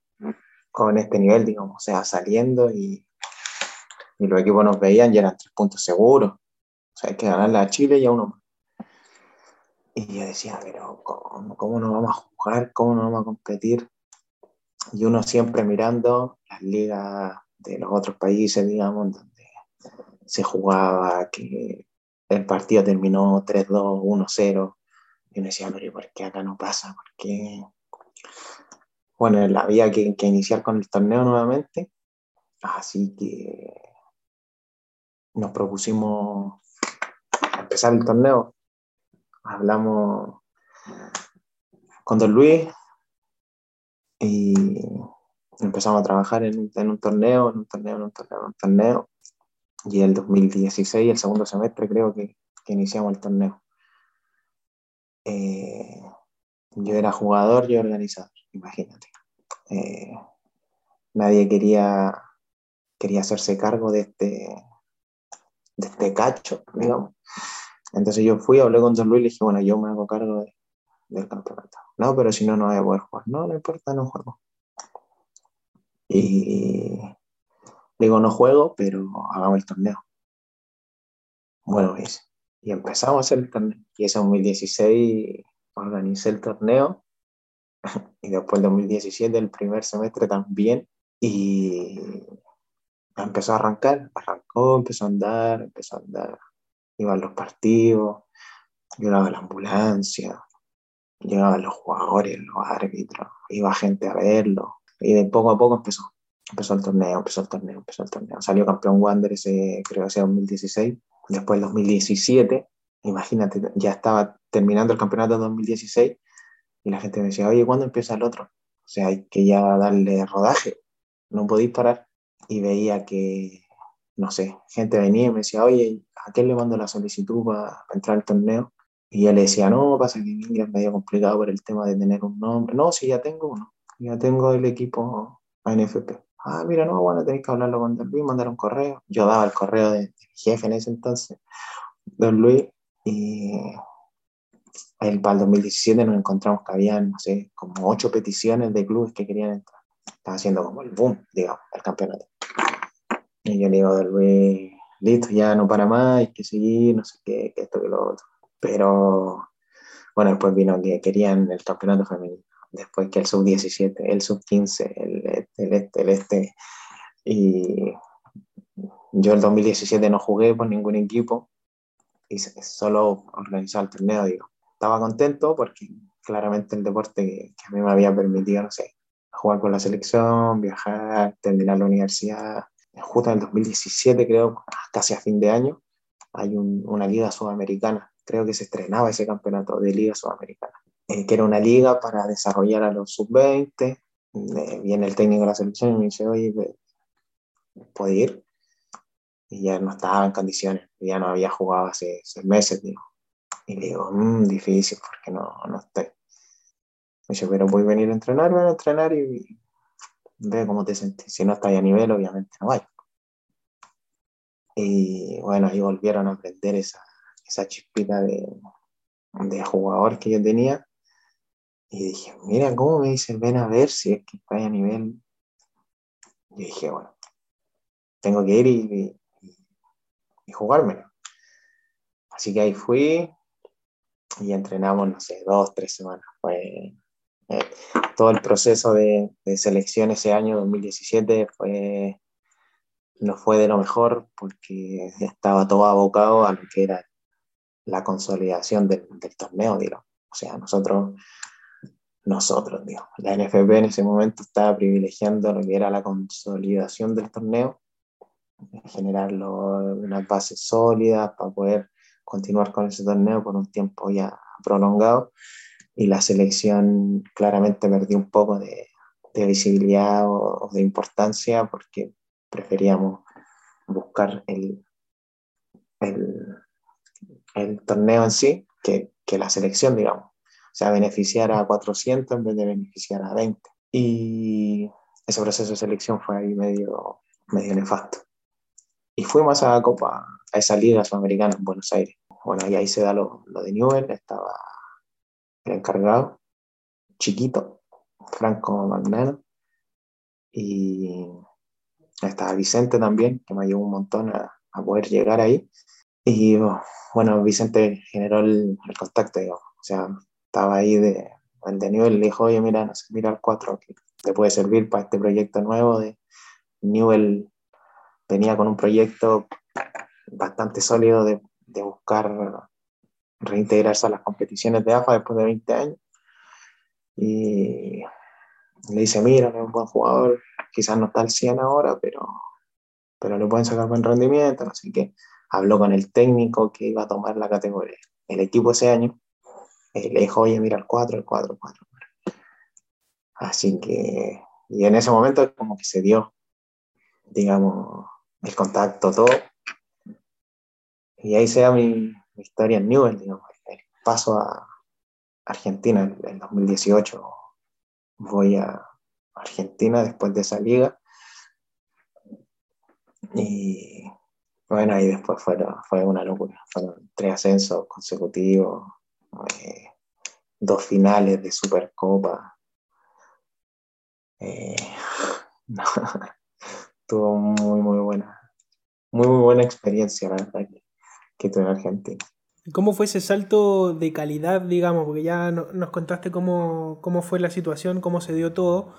con este nivel, digamos, o sea, saliendo y, y los equipos nos veían y eran tres puntos seguros. O sea, hay que ganarle a Chile y a uno más. Y yo decía, pero ¿cómo, ¿cómo no vamos a jugar? ¿Cómo no vamos a competir? Y uno siempre mirando las ligas de los otros países, digamos, donde se jugaba, que el partido terminó 3-2, 1-0. Y uno decía, pero ¿por qué acá no pasa? ¿Por qué? Bueno, había que, que iniciar con el torneo nuevamente. Así que nos propusimos empezar el torneo. Hablamos con Don Luis y empezamos a trabajar en un, en un torneo, en un torneo, en un torneo, en un torneo. Y el 2016, el segundo semestre, creo que, que iniciamos el torneo. Eh, yo era jugador y organizador, imagínate. Eh, nadie quería, quería hacerse cargo de este, de este cacho, digamos. Entonces yo fui, hablé con Don Luis y le dije, bueno, yo me hago cargo de, del campeonato. No, pero si no, no voy a poder jugar. No, no importa, no juego. Y digo, no juego, pero hagamos el torneo. Bueno, ¿ves? Y empezamos a hacer el torneo. Y ese 2016 organicé el torneo. Y después el 2017, el primer semestre también. Y empezó a arrancar. Arrancó, empezó a andar, empezó a andar. Iban los partidos, llegaba la ambulancia, llegaban los jugadores, los árbitros, iba gente a verlo. Y de poco a poco empezó. Empezó el torneo, empezó el torneo, empezó el torneo. Salió campeón Wander ese, creo que 2016. Después el 2017, imagínate, ya estaba terminando el campeonato de 2016 y la gente me decía, oye, ¿cuándo empieza el otro? O sea, hay que ya darle rodaje, no podéis parar. Y veía que, no sé, gente venía y me decía, oye, ¿a quién le mando la solicitud para, entrar al torneo? Y yo le decía, no, pasa que es medio complicado por el tema de tener un nombre. No, sí, ya tengo uno, ya tengo el equipo ANFP ah, mira, no, bueno, tenéis que hablarlo con Don Luis, mandar un correo. Yo daba el correo de, mi jefe en ese entonces, Don Luis, y el, para el 2017 nos encontramos que había, no sé, como ocho peticiones de clubes que querían entrar. Estaba haciendo como el boom, digamos, el campeonato. Y yo le digo a Luis, listo, ya no para más, hay que seguir, no sé qué, que esto, que lo otro. Pero, bueno, después vino que querían el campeonato femenino después que el sub-17, el sub-15, el, el, este, el este. Y yo el 2017 no jugué por ningún equipo y solo organizaba el torneo, digo. Estaba contento porque claramente el deporte que, a mí me había permitido, no sé, jugar con la selección, viajar, terminar la universidad. Justo en el 2017, creo, casi a fin de año, hay una liga sudamericana. Creo que se estrenaba ese campeonato de liga sudamericana. Eh, que era una liga para desarrollar a los sub-20. viene el técnico de la selección y me dice, oye, ¿puedo ir? Y ya no estaba en condiciones, ya no había jugado hace seis meses, digo. Y le digo, mmm, difícil, porque no, no estoy. Me dice, pero voy a venir a entrenar, voy a entrenar y, ve cómo te sientes. Si no estás a nivel, obviamente no vaya. Y bueno, ahí volvieron a aprender esa, esa chispita de, de jugador que yo tenía y dije, mira cómo me dicen, ven a ver si es que está a nivel. Y dije, bueno, tengo que ir y, y, jugármelo. Así que ahí fui y entrenamos, no sé, dos, tres semanas. Fue eh, todo el proceso de, de, selección ese año, 2017, fue, no fue de lo mejor porque estaba todo abocado a lo que era la consolidación del, del torneo, digo. O sea, nosotros nosotros, digo. La NFP en ese momento estaba privilegiando lo que era la consolidación del torneo, generar unas bases sólidas para poder continuar con ese torneo por un tiempo ya prolongado y la selección claramente perdió un poco de, de visibilidad o, de importancia porque preferíamos buscar el, el, el torneo en sí que, que la selección, digamos. O sea, beneficiar a 400 en vez de beneficiar a 20. Y ese proceso de selección fue ahí medio, medio nefasto. Y fuimos a la Copa, a esa liga sudamericana en Buenos Aires. Bueno, y ahí se da lo, lo de Newell, estaba el encargado, chiquito, Franco Magnano, y estaba Vicente también, que me ayudó un montón a, a poder llegar ahí. Y bueno, Vicente generó el, el contacto. O sea, estaba ahí de, de Newell, le dijo, oye, mira, no sé, mira el 4 que te puede servir para este proyecto nuevo. De Newell venía con un proyecto bastante sólido de, de buscar reintegrarse a las competiciones de AFA después de 20 años. Y le dice, mira, es un buen jugador, quizás no está al 100 ahora, pero pero le pueden sacar buen rendimiento, así que habló con el técnico que iba a tomar la categoría, el equipo ese año, eh, le dijo, oye, mira el 4, el 4, el 4. Así que, y en ese momento como que se dio, digamos, el contacto, todo. Y ahí se da mi, historia en Newell, digamos, paso a Argentina en 2018. Voy a Argentina después de esa liga. Y bueno, ahí después fue, fue una locura. Fueron tres ascensos consecutivos, eh, dos finales de Supercopa. Eh, tuvo muy, muy buena, muy, muy buena experiencia, la verdad, que tuve en Argentina. ¿Cómo fue ese salto de calidad, digamos? Porque ya nos contaste cómo, cómo fue la situación, cómo se dio todo,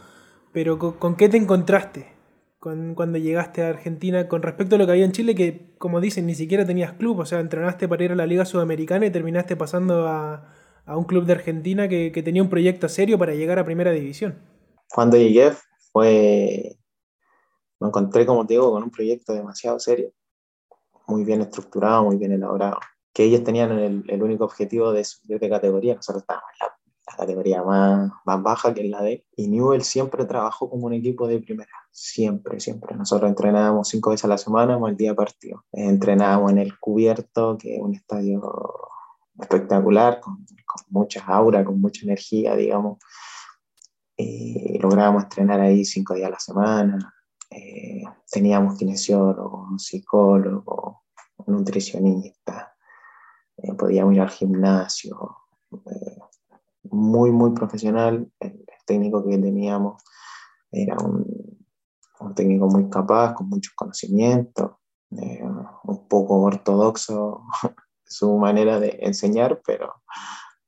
pero ¿con, qué te encontraste cuando llegaste a Argentina con respecto a lo que había en Chile, que como dicen, ni siquiera tenías club, o sea, entrenaste para ir a la Liga Sudamericana y terminaste pasando a, a un club de Argentina que, que tenía un proyecto serio para llegar a Primera División? Cuando llegué fue me encontré, como te digo, con un proyecto demasiado serio, muy bien estructurado, muy bien elaborado, que ellos tenían el, el único objetivo de subir de categoría, nosotros estábamos en la, categoría más, más, baja que es la D, y Newell siempre trabajó como un equipo de primera, siempre, siempre. Nosotros entrenábamos cinco veces a la semana, el día partido. Entrenábamos en el cubierto, que es un estadio espectacular, con, con mucha aura, con mucha energía, digamos. Y lográbamos entrenar ahí cinco días a la semana, eh, teníamos kinesiólogo, psicólogo, nutricionista, eh, podíamos ir al gimnasio, eh, muy, muy profesional. El, técnico que teníamos era un, un, técnico muy capaz, con muchos conocimientos, un poco ortodoxo su manera de enseñar, pero,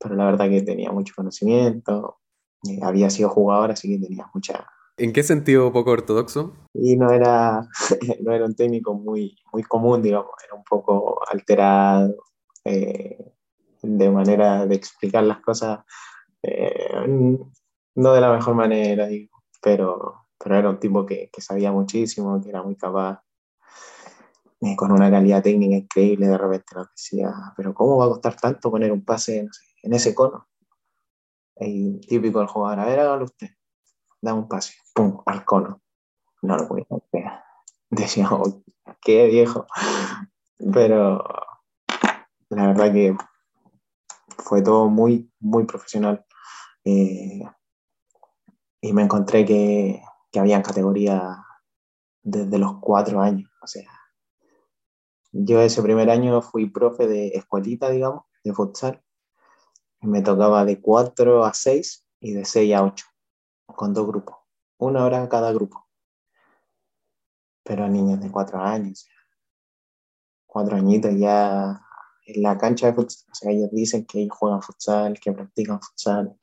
pero la verdad que tenía mucho conocimiento, había sido jugador, así que tenía mucha ¿En qué sentido poco ortodoxo? Y no era, no era un técnico muy, muy común, digamos, era un poco alterado, eh, de manera de explicar las cosas, eh, no de la mejor manera, digo, pero, pero era un tipo que, sabía muchísimo, que era muy capaz, eh, con una calidad técnica increíble, de repente nos decía, pero ¿cómo va a costar tanto poner un pase no en ese cono? El típico del jugador, a ver, hágalo usted da un pase, al cono. No lo podía hacer. Decía, oh, qué viejo. Pero la verdad que fue todo muy, muy profesional. Eh, y me encontré que, que había categoría desde los cuatro años. O sea, yo ese primer año fui profe de escuelita, digamos, de futsal. Me tocaba de 4 a 6 y de 6 a 8 con dos grupos, una hora cada grupo. Pero niños de cuatro años, cuatro añitos ya en la cancha de futsal, o sea, ellos dicen que juegan futsal, que practican futsal.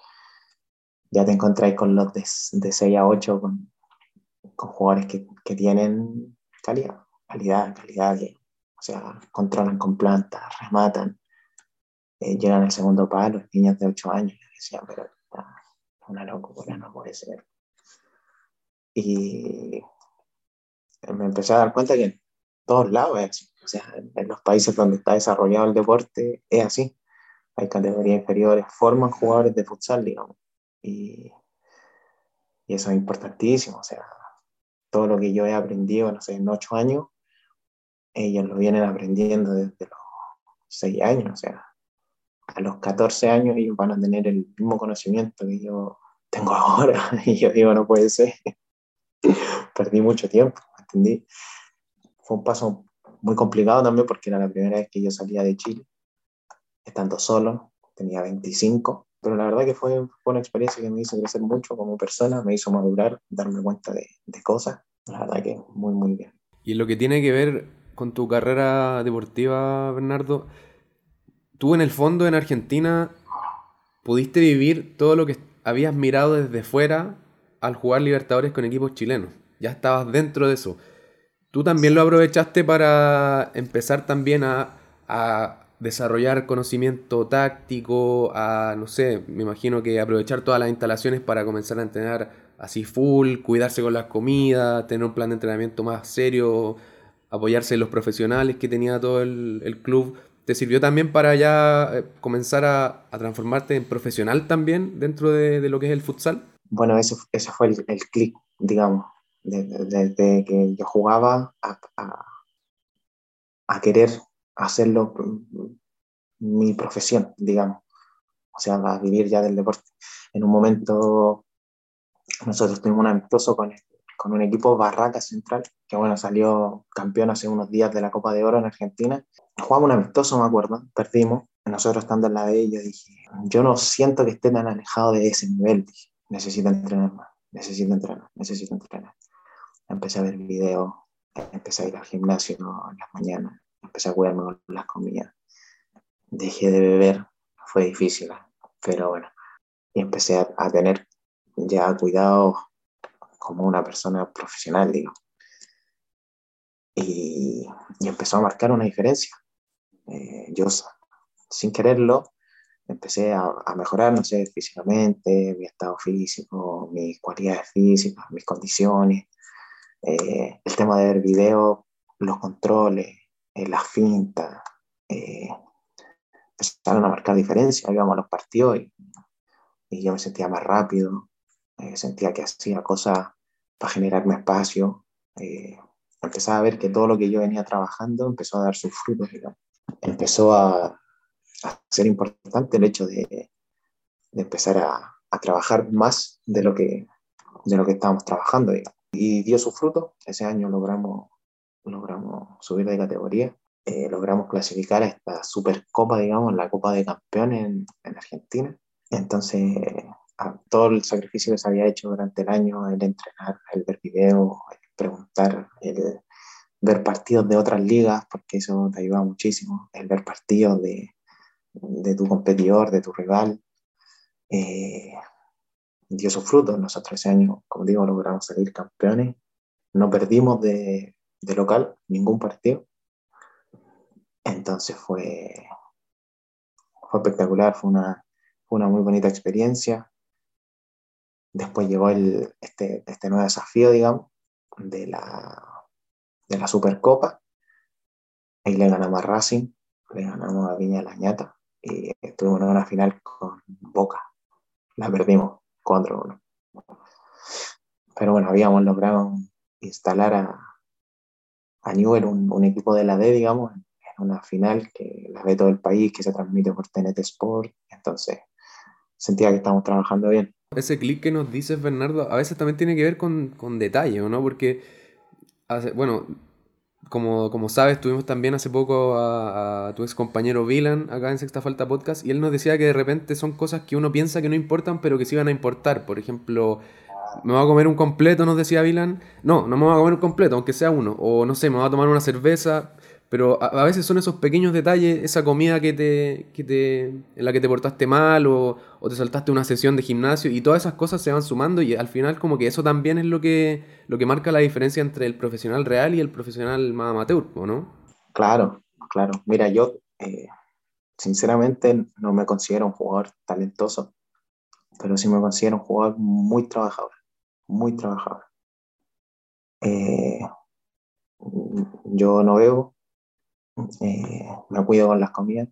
Ya te encontráis con los de, de 6 a 8, con, con jugadores que, que, tienen calidad, calidad, calidad, o sea, controlan con plantas, rematan, eh, llegan al segundo palo, niños de 8 años, decían, pero una locura, no puede ser. Y me empecé a dar cuenta que en todos lados es así. O sea, en los países donde está desarrollado el deporte es así. Hay categorías inferiores, forman jugadores de futsal, digamos. Y, y eso es importantísimo. O sea, todo lo que yo he aprendido, no sé, en ocho años, ellos lo vienen aprendiendo desde los seis años. O sea, a los 14 años ellos van a tener el mismo conocimiento que yo tengo ahora. Y yo digo, no puede ser. Perdí mucho tiempo, ¿entendí? Fue un paso muy complicado también porque era la primera vez que yo salía de Chile, estando solo, tenía 25, pero la verdad que fue, fue una experiencia que me hizo crecer mucho como persona, me hizo madurar, darme cuenta de, de cosas, la verdad que muy, muy bien. Y lo que tiene que ver con tu carrera deportiva, Bernardo, tú en el fondo en Argentina pudiste vivir todo lo que habías mirado desde fuera al jugar Libertadores con equipos chilenos. Ya estabas dentro de eso. Tú también lo aprovechaste para empezar también a, desarrollar conocimiento táctico, a, no sé, me imagino que aprovechar todas las instalaciones para comenzar a entrenar así full, cuidarse con las comidas, tener un plan de entrenamiento más serio, apoyarse en los profesionales que tenía todo el, club, ¿te sirvió también para ya eh, comenzar a, transformarte en profesional también dentro de, lo que es el futsal? Bueno, ese, ese fue el, el clic, digamos, desde, que yo jugaba a, querer hacerlo mi profesión, digamos, o sea, a vivir ya del deporte. En un momento nosotros tuvimos un amistoso con, con un equipo Barraca Central, que bueno, salió campeón hace unos días de la Copa de Oro en Argentina. Jugamos un amistoso, me acuerdo, perdimos. Nosotros estando en la B, yo dije, yo no siento que esté tan alejado de ese nivel, dije, necesito entrenar más, necesito entrenar, necesito entrenar. Empecé a ver videos, empecé a ir al gimnasio en las mañanas, empecé a cuidarme con las comidas. Dejé de beber, fue difícil, pero bueno, y empecé a, tener ya cuidado como una persona profesional, digo. Y, y empezó a marcar una diferencia. Eh, yo, sin quererlo, empecé a, a, mejorar, no sé, físicamente, mi estado físico, mis cualidades físicas, mis condiciones, eh, el tema de ver video, los controles, eh, las fintas, eh, empezaron a marcar diferencia, íbamos a los partidos y, y yo me sentía más rápido, eh, sentía que hacía cosas para generarme espacio. Eh, empezaba a ver que todo lo que yo venía trabajando empezó a dar sus frutos. Empezó a, a, ser importante el hecho de, de empezar a, a, trabajar más de lo que, de lo que estábamos trabajando. Y dio sus frutos. Ese año logramos, logramos subir de categoría. Eh, logramos clasificar a esta Supercopa, digamos, la Copa de Campeones en, en Argentina. Entonces, todo el sacrificio que se había hecho durante el año, el entrenar, el ver videos, el preguntar, el ver partidos de otras ligas, porque eso te ayuda muchísimo, el ver partidos de, de tu competidor, de tu rival, eh, dio sus frutos. Nosotros ese año, como digo, logramos salir campeones, no perdimos de, de local ningún partido. Entonces fue, fue espectacular, fue una, una muy bonita experiencia. Después llegó el, este, este nuevo desafío, digamos, de la, de la Supercopa. Ahí le ganamos a Racing, le ganamos a Viña Lañata y estuvimos en una final con Boca. La perdimos 4-1. Pero bueno, habíamos logrado instalar a, a Newell, un, un, equipo de la D, digamos, en una final que la ve todo el país, que se transmite por TNT Sport. Entonces, sentía que estábamos trabajando bien ese clic que nos dices, Bernardo, a veces también tiene que ver con, con detalle, ¿no? Porque, hace, bueno, como, como sabes, tuvimos también hace poco a, tu ex compañero Vilan acá en Sexta Falta Podcast y él nos decía que de repente son cosas que uno piensa que no importan, pero que sí van a importar. Por ejemplo, me voy a comer un completo, nos decía Vilan. No, no me voy a comer un completo, aunque sea uno. O no sé, me voy a tomar una cerveza. Pero a, veces son esos pequeños detalles, esa comida que te, que te, en la que te portaste mal o, o, te saltaste una sesión de gimnasio y todas esas cosas se van sumando y al final como que eso también es lo que, lo que marca la diferencia entre el profesional real y el profesional más amateur, ¿no? Claro, claro. Mira, yo eh, sinceramente no me considero un jugador talentoso, pero sí me considero un jugador muy trabajador, muy trabajador. Eh, yo no veo eh, me cuido con las comidas.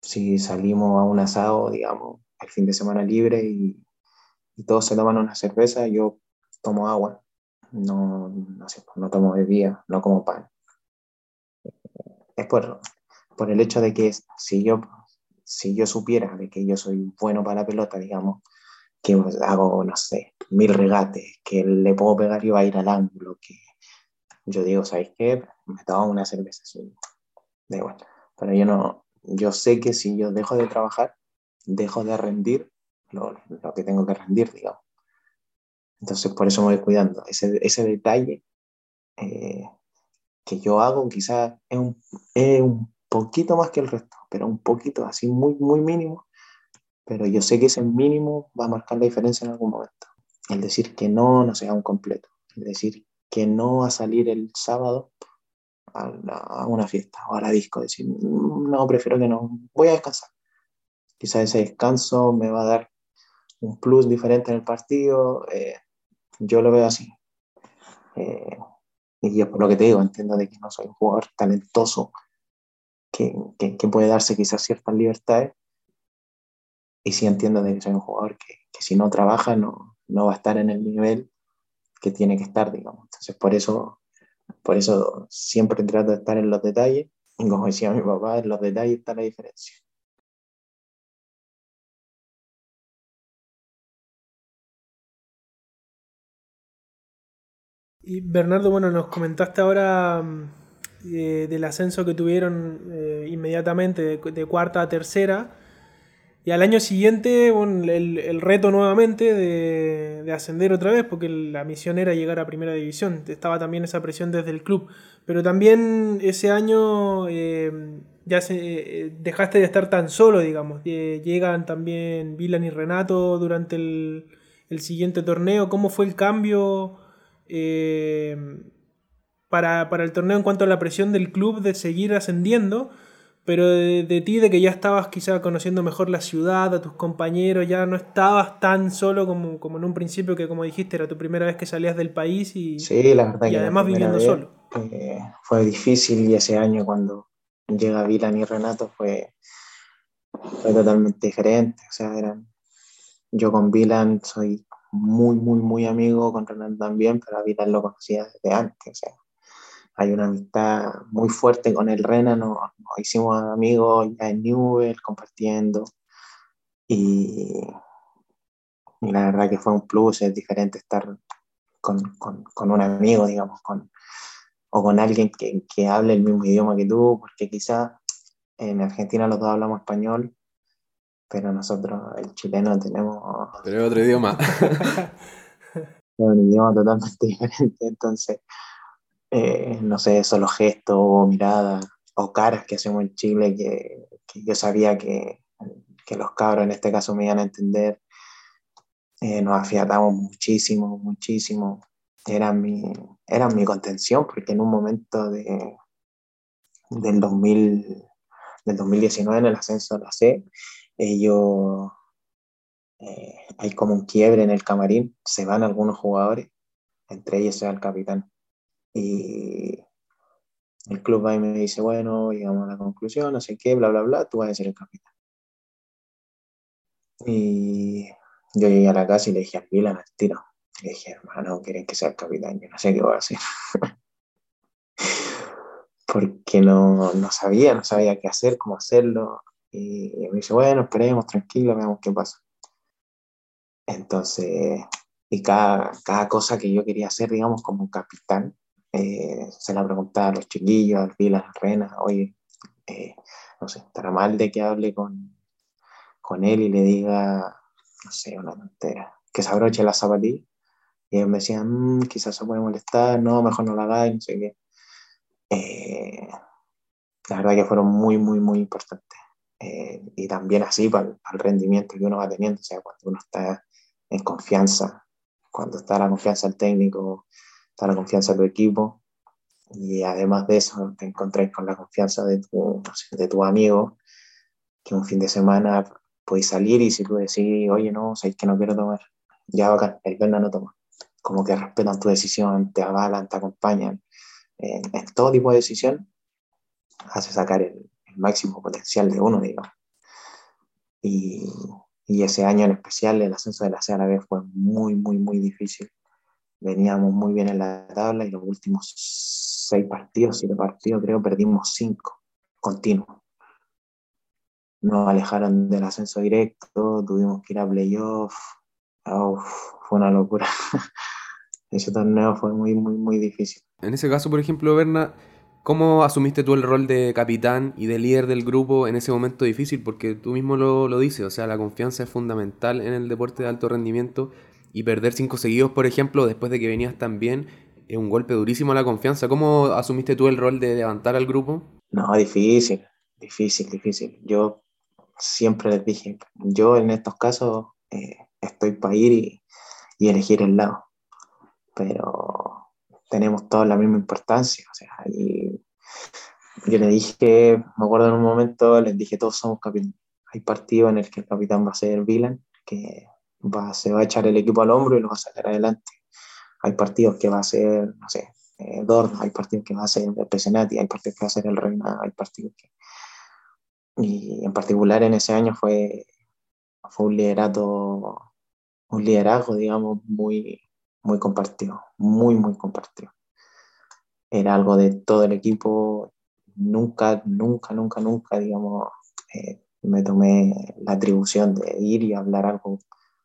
Si salimos a un asado, digamos, el fin de semana libre y, y todos se toman una cerveza, yo tomo agua, no, no, sé, no tomo bebida, no como pan. Es por, por el hecho de que si yo, si yo supiera de que yo soy bueno para la pelota, digamos, que hago, no sé, mil regates, que le puedo pegar y va a ir al ángulo, que yo digo, ¿sabéis qué? Me tomo una cerveza, sí, da igual. Pero yo no, yo sé que si yo dejo de trabajar, dejo de rendir lo, lo que tengo que rendir, digamos. Entonces, por eso me voy cuidando. Ese, ese detalle eh, que yo hago quizás es un, es un poquito más que el resto, pero un poquito, así muy, muy mínimo. Pero yo sé que ese mínimo va a marcar la diferencia en algún momento. El decir que no, no sea un completo. El decir que no va a salir el sábado a, una fiesta o a la disco, decir, no, prefiero que no, voy a descansar. Quizás ese descanso me va a dar un plus diferente en el partido, eh, yo lo veo así. Eh, Y yo por lo que te digo, entiendo de que no soy un jugador talentoso que, que, que puede darse quizás ciertas libertades. Y sí entiendo de que soy un jugador que, que si no trabaja no, no va a estar en el nivel que tiene que estar, digamos. Entonces, por eso, por eso siempre trato de estar en los detalles. Y como decía mi papá, en los detalles está la diferencia. Y Bernardo, bueno, nos comentaste ahora eh, del ascenso que tuvieron eh, inmediatamente de, cuarta a tercera. Y al año siguiente, el, el reto nuevamente de, de, ascender otra vez, porque la misión era llegar a primera división. Estaba también esa presión desde el club. Pero también ese año eh, ya se, dejaste de estar tan solo, digamos. llegan también Vilan y Renato durante el, el siguiente torneo. ¿Cómo fue el cambio? Eh, para, para, el torneo en cuanto a la presión del club de seguir ascendiendo, pero de, de, ti, de que ya estabas quizá conociendo mejor la ciudad, a tus compañeros, ya no estabas tan solo como, como en un principio que como dijiste era tu primera vez que salías del país y, sí, la verdad y además viviendo vez, solo. Eh, fue difícil y ese año cuando llega Vilan y Renato fue, fue totalmente diferente, o sea, eran, yo con Vilan soy muy, muy, muy amigo con Renan también, pero a Vidal lo conocía desde antes. O sea, hay una amistad muy fuerte con el Renan, nos, nos hicimos amigos ya en Newell, compartiendo. Y, y, la verdad que fue un plus, es diferente estar con, con, con un amigo, digamos, con, o con alguien que, que hable el mismo idioma que tú, porque quizá en Argentina los dos hablamos español, pero nosotros, el chileno, tenemos... Tenemos otro idioma. un idioma totalmente diferente, entonces, eh, no sé, solo gestos o miradas o caras que hacemos en Chile que, yo sabía que, que, los cabros en este caso me iban a entender. Eh, nos afiatamos muchísimo, muchísimo. Era mi, era mi contención porque en un momento de, del, 2000, del 2019 en el ascenso de la C, eh, hay como un quiebre en el camarín, se van algunos jugadores, entre ellos el capitán. Y el club va y me dice, bueno, llegamos a la conclusión, no sé qué, bla, bla, bla, tú vas a ser el capitán. Y yo llegué a la casa y le dije a Milan al tiro. Le dije, hermano, quieren que sea el capitán, yo no sé qué voy a hacer. Porque no, no sabía, no sabía qué hacer, cómo hacerlo. Y me dice, bueno, esperemos, tranquilo, veamos qué pasa. Entonces, y cada, cada cosa que yo quería hacer, digamos, como capitán, eh, se la preguntaba a los chiquillos, al Vilas, al Rena, oye, eh, no sé, estará mal de que hable con, con él y le diga, no sé, una tontera, que se abroche la zapatilla. Y ellos me decían, mmm, quizás se puede molestar, no, mejor no la hagáis, no sé qué. Eh, la verdad que fueron muy, muy, muy importantes. Eh, y también así para el, para el, rendimiento que uno va teniendo, o sea, cuando uno está en confianza, cuando está la confianza del técnico, la confianza de tu equipo, y además de eso te encontráis con la confianza de tu, de tu amigo, que un fin de semana podéis salir y si tú decís, oye, no, sabéis que no quiero tomar, ya bacán, el Berna no toma. Como que respetan tu decisión, te avalan, te acompañan. En, todo tipo de decisión, hace sacar el, el máximo potencial de uno, digamos. Y, y, ese año en especial, el ascenso de la CRB fue muy, muy, muy difícil. Veníamos muy bien en la tabla y los últimos seis partidos, siete partidos, creo, perdimos cinco continuos. Nos alejaron del ascenso directo, tuvimos que ir a playoff. fue una locura. ese torneo fue muy, muy, muy difícil. En ese caso, por ejemplo, Berna, ¿Cómo asumiste tú el rol de capitán y de líder del grupo en ese momento difícil? Porque tú mismo lo, lo, dices, o sea, la confianza es fundamental en el deporte de alto rendimiento y perder cinco seguidos, por ejemplo, después de que venías tan bien, es un golpe durísimo a la confianza. ¿Cómo asumiste tú el rol de levantar al grupo? No, difícil, difícil, difícil. Yo siempre les dije, yo en estos casos eh, estoy para ir y, elegir el lado, pero tenemos todos la misma importancia. O sea, y yo le dije, me acuerdo en un momento, les dije, todos somos capitanes. Hay partidos en el que el capitán va a ser Vilan, que va, se va a echar el equipo al hombro y lo va a sacar adelante. Hay partidos que va a ser, no sé, eh, hay partidos que va a ser el Pesenati, hay partidos que va a ser el Reina, hay partidos que... Y en particular en ese año fue, fue un liderato, un liderazgo, digamos, muy, muy compartido, muy, muy compartido. Era algo de todo el equipo, nunca, nunca, nunca, nunca, digamos, eh, me tomé la atribución de ir y hablar algo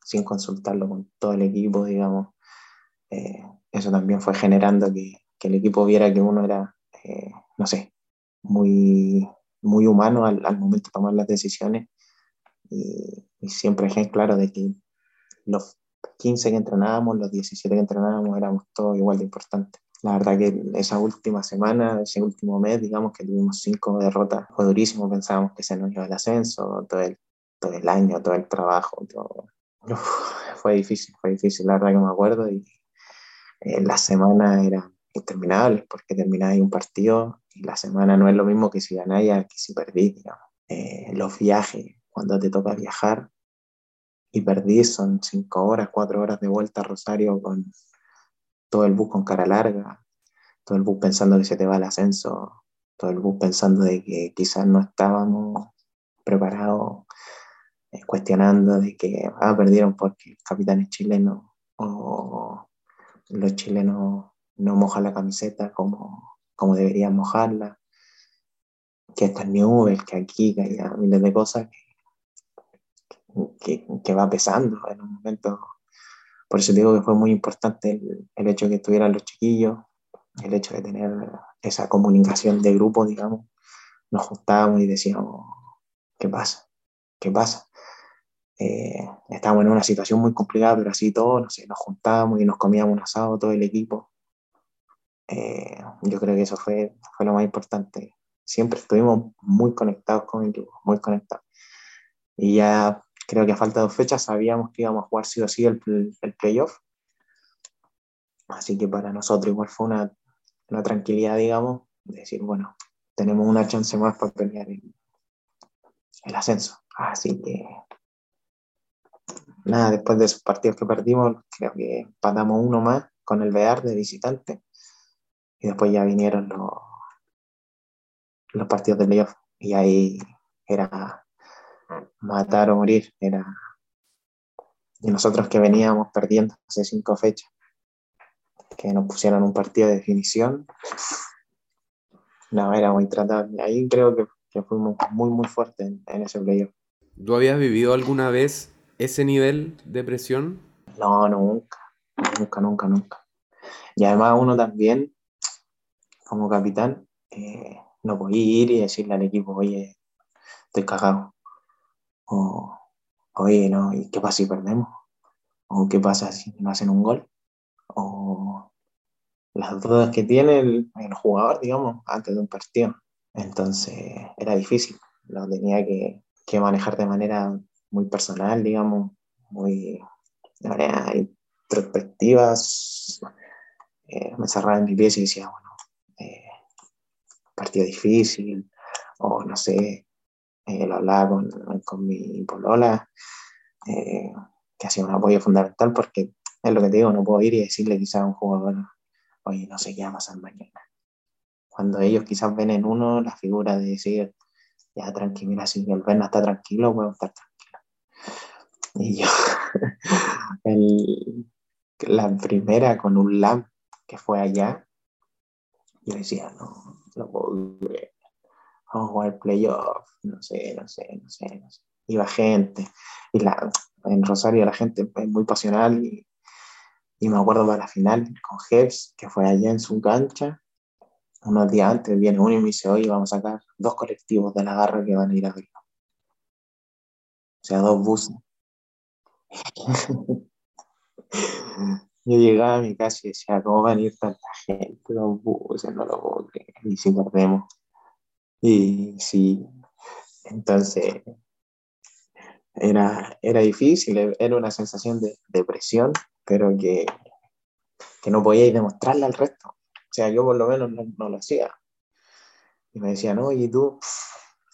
sin consultarlo con todo el equipo, digamos. Eh, eso también fue generando que, que, el equipo viera que uno era, eh, no sé, muy, muy humano al, al, momento de tomar las decisiones y, y siempre es claro de que los 15 que entrenábamos, los 17 que entrenábamos, éramos todos igual de importantes. La verdad que esa última semana, ese último mes, digamos que tuvimos cinco derrotas, fue durísimo, pensábamos que se nos iba el ascenso, todo el, todo el año, todo el trabajo, todo. Fue difícil, fue difícil, la verdad que me acuerdo, y eh, la semana era interminable porque termináis un partido y la semana no es lo mismo que si ganáis que si perdís. Eh, los viajes, cuando te toca viajar y perdís, son cinco horas, cuatro horas de vuelta a Rosario con todo el bus con cara larga, todo el bus pensando que se te va el ascenso, todo el bus pensando de que quizás no estábamos preparados, cuestionando de que ah, perdieron porque el capitán es chileno o los chilenos no mojan la camiseta como, como deberían mojarla, que esto es Newell, que aquí, que hay miles de cosas que, que, va pesando en un momento. Por eso digo que fue muy importante el, el, hecho de que estuvieran los chiquillos, el hecho de tener esa comunicación de grupo, digamos. Nos juntábamos y decíamos, ¿qué pasa? ¿Qué pasa? Eh, estábamos en una situación muy complicada, pero así todo, no sé, nos juntábamos y nos comíamos un asado todo el equipo. Eh, yo creo que eso fue, fue lo más importante. Siempre estuvimos muy conectados con el equipo, muy conectados. Y ya creo que a falta de dos fechas sabíamos que íbamos a jugar sí o sí el, el playoff. Así que para nosotros igual fue una, una tranquilidad, digamos, de decir, bueno, tenemos una chance más para pelear el, el ascenso. Así que nada, después de esos partidos que perdimos, creo que empatamos uno más con el Bear de visitante. Y después ya vinieron los, los partidos de playoff. Y ahí era matar o morir. Era... Y nosotros que veníamos perdiendo hace cinco fechas, que nos pusieron un partido de definición, no, era muy tratable. Ahí creo que, fuimos muy, muy fuertes en, en ese playoff. ¿Tú habías vivido alguna vez ese nivel de presión? No, nunca, nunca, nunca, nunca. Y además uno también, como capitán, eh, no podía ir y decirle al equipo, oye, estoy cagado. O, oye, no, ¿y qué pasa si perdemos? O qué pasa si no hacen un gol? O las dudas que tiene el, jugador, digamos, antes de un partido. Entonces era difícil, lo tenía que manejar de manera muy personal, digamos, muy de manera introspectivas. Eh, me cerraba en mi pies y decía, bueno, eh, partido difícil, o no sé, eh, lo hablaba con, con mi polola, eh, que ha sido un apoyo fundamental porque es lo que te digo, no puedo ir y decirle quizás a un jugador, oye, no sé qué va a pasar mañana. Cuando ellos quizás ven en uno la figura de decir, ya tranquilo, mira, si el Berna está tranquilo, puedo estar tranquilo y yo, la primera con un LAM que fue allá, yo decía, no, no puedo creer. Vamos a jugar playoff, no sé, no sé, no sé, no sé. Iba gente, y la, en Rosario la gente es muy pasional, y, y me acuerdo para la final con Jeffs, que fue allá en su cancha, unos días antes viene uno y me dice, oye, vamos a sacar dos colectivos de la garra que van a ir a verlo. O sea, dos buses. Yo llegaba a mi casa y decía, ¿cómo van a ir tanta gente? Los buses, no lo puedo creer. Y si perdemos. Y sí, entonces era, era difícil, era una sensación de depresión, pero que, que no podía demostrarle al resto. O sea, yo por lo menos no, no lo hacía. Y me decían, oye, tú,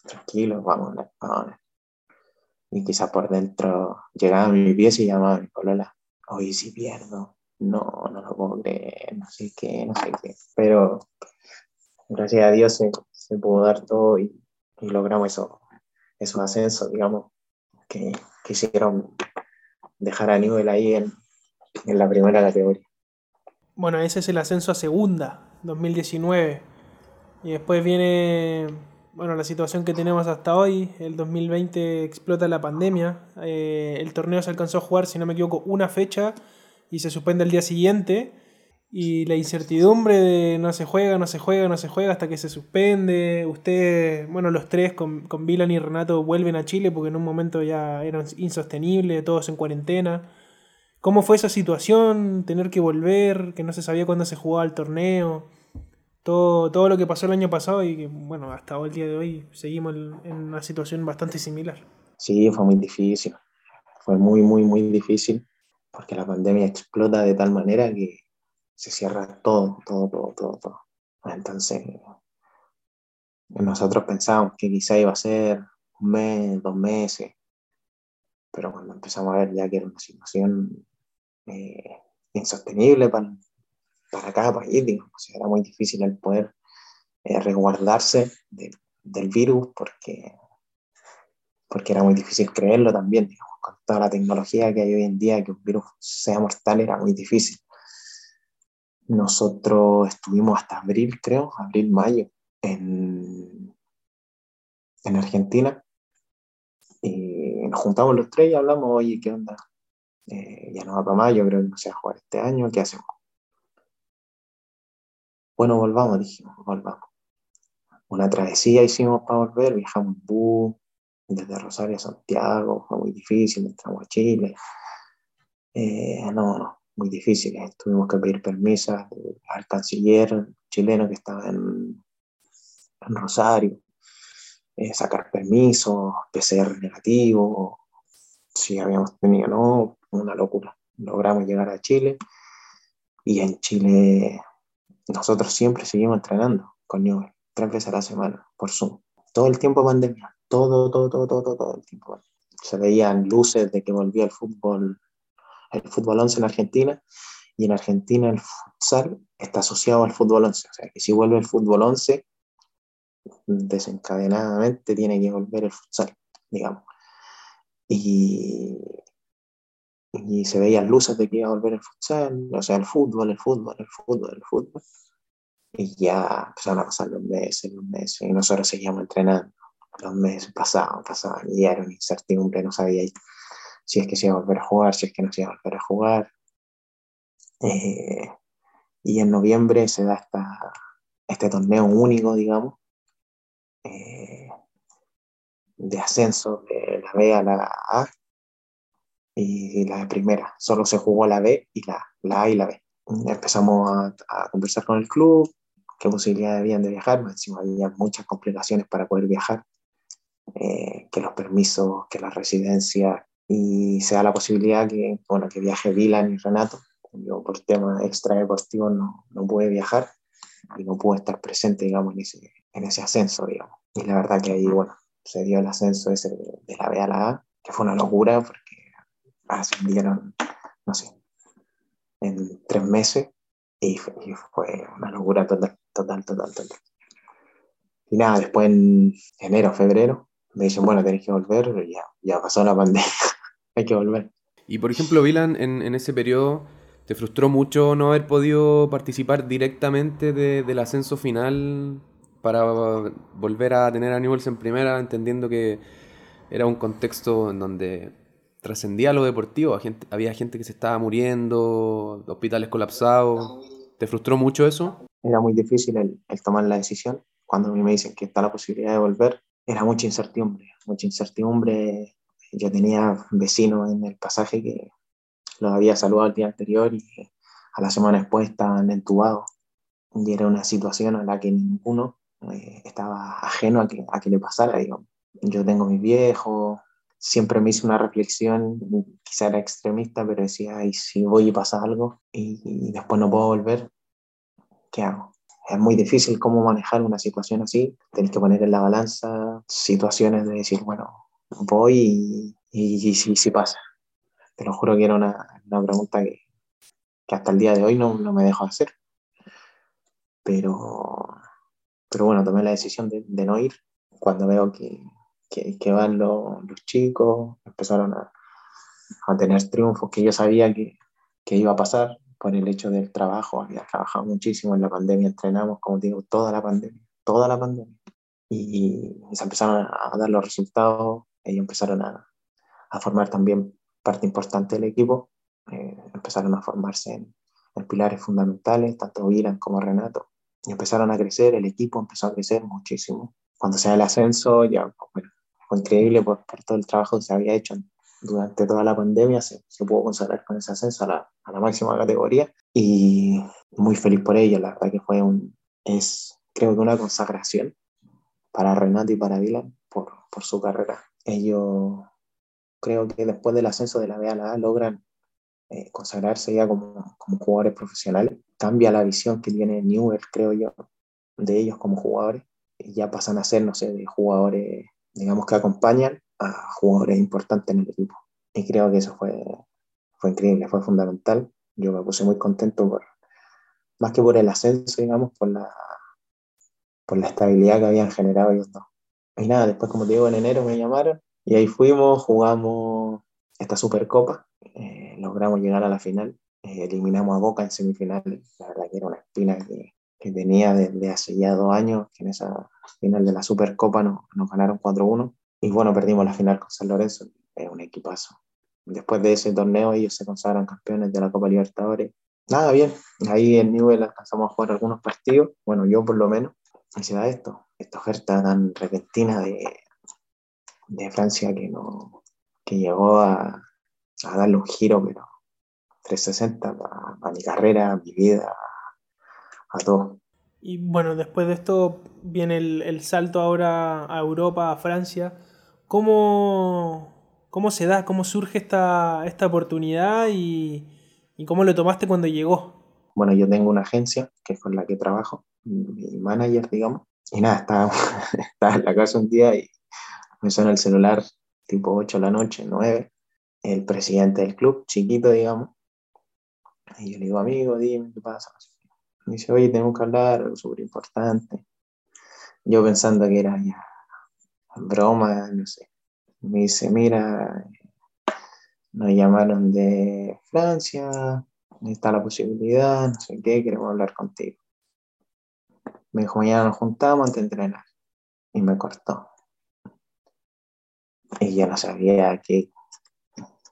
tranquilo, vamos, vamos, y quizás por dentro llegaba a mi pieza y llamaba a mi colola, oye, si pierdo, no, no lo puedo creer, no sé qué, no sé qué. Pero gracias a Dios se, se pudo dar todo y, y logramos eso, esos ascensos, digamos, que quisieron dejar a nivel ahí en, en la primera categoría. Bueno, ese es el ascenso a segunda, 2019. Y después viene, bueno, la situación que tenemos hasta hoy. El 2020 explota la pandemia. Eh, el torneo se alcanzó a jugar, si no me equivoco, una fecha y se suspende el día siguiente. Y la incertidumbre de no se juega, no se juega, no se juega hasta que se suspende. Ustedes, bueno, los tres con, con Vilan y Renato vuelven a Chile porque en un momento ya era insostenible, todos en cuarentena. ¿Cómo fue esa situación? Tener que volver, que no se sabía cuándo se jugaba el torneo. Todo, todo lo que pasó el año pasado y que, bueno, hasta el día de hoy seguimos en una situación bastante similar. Sí, fue muy difícil. Fue muy, muy, muy difícil porque la pandemia explota de tal manera que se cierra todo, todo, todo, todo, todo. Entonces, nosotros pensábamos que quizá iba a ser un mes, dos meses, pero cuando empezamos a ver ya que era una situación eh, insostenible para, para cada país, digamos, era muy difícil el poder eh, resguardarse del virus porque, porque era muy difícil creerlo también, con toda la tecnología que hay hoy en día, que un virus sea mortal era muy difícil. Nosotros estuvimos hasta abril, creo, abril, mayo, en, en Argentina. Y nos juntamos los tres y hablamos, oye, ¿qué onda? Eh, ya no va para mayo, creo que no se va a jugar este año, ¿qué hacemos? Bueno, volvamos, dijimos, volvamos. Una travesía hicimos para volver, viajamos en bus desde Rosario a Santiago, fue muy difícil, entramos a Chile. Eh, no, muy difíciles. Tuvimos que pedir permiso al canciller chileno que estaba en, en Rosario, eh, sacar permisos, PCR negativo, si habíamos tenido, no, una locura. Logramos llegar a Chile y en Chile nosotros siempre seguimos entrenando con Newell, tres veces a la semana, por Zoom. Todo el tiempo pandemia, todo, todo, todo, todo, todo el tiempo. Se veían luces de que volvía el fútbol el fútbol 11 en Argentina y en Argentina el futsal está asociado al fútbol 11. O sea, que si vuelve el fútbol 11, desencadenadamente tiene que volver el futsal, digamos. Y, y se veían luces de que iba a volver el futsal, o sea, el fútbol, el fútbol, el fútbol, el fútbol. Y ya empezaron a pasar los meses, los meses, y nosotros seguíamos entrenando. Los meses pasaban, pasaban, y era una incertidumbre, no sabía si es que se iba a volver a jugar, si es que no se iba a volver a jugar. Eh, y en noviembre se da esta, este torneo único, digamos, eh, de ascenso de la B a la A y la primera. Solo se jugó la B y la, la A y la B. Empezamos a, a conversar con el club, qué posibilidades habían de viajar, encima había muchas complicaciones para poder viajar, eh, que los permisos, que la residencia, y se da la posibilidad que, bueno, que viaje Dylan y Renato. Yo por tema extra deportivo no, no pude viajar y no pude estar presente, digamos, en ese, en ese ascenso, digamos. Y la verdad que ahí, bueno, se dio el ascenso ese de, la B a la A, que fue una locura porque ascendieron, no sé, en tres meses y fue, una locura total, total, total, total. Y nada, después en enero, febrero, me dicen, bueno, tenés que volver, ya, ya pasó la pandemia, hay que volver. Y por ejemplo, Vilan, en, en, ese periodo, ¿te frustró mucho no haber podido participar directamente de, del ascenso final para volver a tener a Newells en primera, entendiendo que era un contexto en donde trascendía lo deportivo, gente, había gente que se estaba muriendo, hospitales colapsados. ¿Te frustró mucho eso? Era muy difícil el, el tomar la decisión. Cuando a mí me dicen que está la posibilidad de volver, era mucha incertidumbre, mucha incertidumbre. Yo tenía vecinos en el pasaje que los había saludado el día anterior y a la semana después estaban entubados. Y era una situación a la que ninguno eh, estaba ajeno a que, a que le pasara. Yo tengo mis viejos, siempre me hice una reflexión, quizá era extremista, pero decía, y si voy y pasa algo y, después no puedo volver, ¿qué hago? es muy difícil cómo manejar una situación así. Tenés que poner en la balanza situaciones de decir, bueno, voy y, si, si, pasa. Te lo juro que era una, una pregunta que, que hasta el día de hoy no, no me dejo hacer. Pero, pero bueno, tomé la decisión de, de no ir cuando veo que, que, que van los, los chicos, empezaron a, a tener triunfos que yo sabía que, que, iba a pasar por el hecho del trabajo. Había trabajado muchísimo en la pandemia, entrenamos, como digo, toda la pandemia, toda la pandemia. Y, y se empezaron a, dar los resultados, ellos empezaron a, a, formar también parte importante del equipo, eh, empezaron a formarse en, en, pilares fundamentales, tanto Iran como Renato, y empezaron a crecer, el equipo empezó a crecer muchísimo. Cuando se da el ascenso, ya bueno, fue increíble por, por todo el trabajo que se había hecho durante toda la pandemia se, se pudo consagrar con ese ascenso a la, a la, máxima categoría y muy feliz por ello, la verdad que fue un, es creo que una consagración para Renato y para Dylan por, por su carrera. Ellos creo que después del ascenso de la B a la logran eh, consagrarse ya como, como, jugadores profesionales. Cambia la visión que tiene Newell, creo yo, de ellos como jugadores y ya pasan a ser, no sé, de jugadores, digamos, que acompañan a jugadores importantes en el equipo. Y creo que eso fue, fue increíble, fue fundamental. Yo me puse muy contento por, más que por el ascenso, digamos, por la, por la estabilidad que habían generado ellos dos. Y nada, después, como te digo, en enero me llamaron y ahí fuimos, jugamos esta Supercopa, eh, logramos llegar a la final, eh, eliminamos a Boca en semifinales, la verdad que era una espina que, que tenía desde hace ya dos años, que en esa final de la Supercopa nos, ganaron 4-1 y bueno, perdimos la final con San Lorenzo, es un equipazo. Después de ese torneo ellos se consagran campeones de la Copa Libertadores. Nada, bien, ahí en Newell alcanzamos a jugar algunos partidos, bueno, yo por lo menos, y se esto, esta oferta tan repentina de, de Francia que, no, que llegó a, a darle un giro, pero 360 a, a mi carrera, a mi vida, a todo. Y bueno, después de esto viene el, el, salto ahora a Europa, a Francia. ¿Cómo, cómo se da, cómo surge esta, esta oportunidad y, y, cómo lo tomaste cuando llegó? Bueno, yo tengo una agencia que es con la que trabajo, mi manager, digamos. Y nada, estaba, estaba en la casa un día y me suena el celular tipo 8 de la noche, 9, el presidente del club, chiquito, digamos. Y yo le digo, amigo, dime qué pasa. Me dice, oye, tenemos que hablar, algo súper importante. Yo pensando que era ya broma, no sé. Me dice, mira, nos llamaron de Francia, está la posibilidad, no sé qué, queremos hablar contigo. Me dijo, mañana nos juntamos antes de entrenar. Y me cortó. Y yo no sabía qué.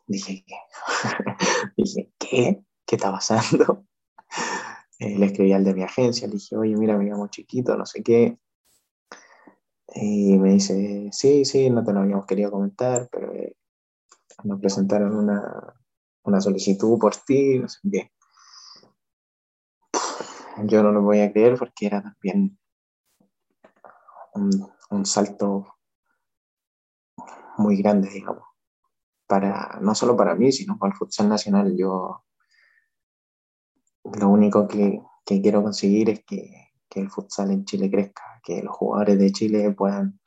Dije, ¿qué? Dije, ¿qué? ¿Qué está pasando? Eh, le escribí al de mi agencia, le dije, oye, mira, me llamo chiquito, no sé qué. Y me dice, sí, sí, no te lo habíamos querido comentar, pero eh, nos presentaron una, una, solicitud por ti, no sé qué. Yo no lo voy a creer porque era también un, un salto muy grande, digamos, para, no solo para mí, sino para el futsal nacional. Yo lo único que, que quiero conseguir es que, que, el futsal en Chile crezca, que los jugadores de Chile puedan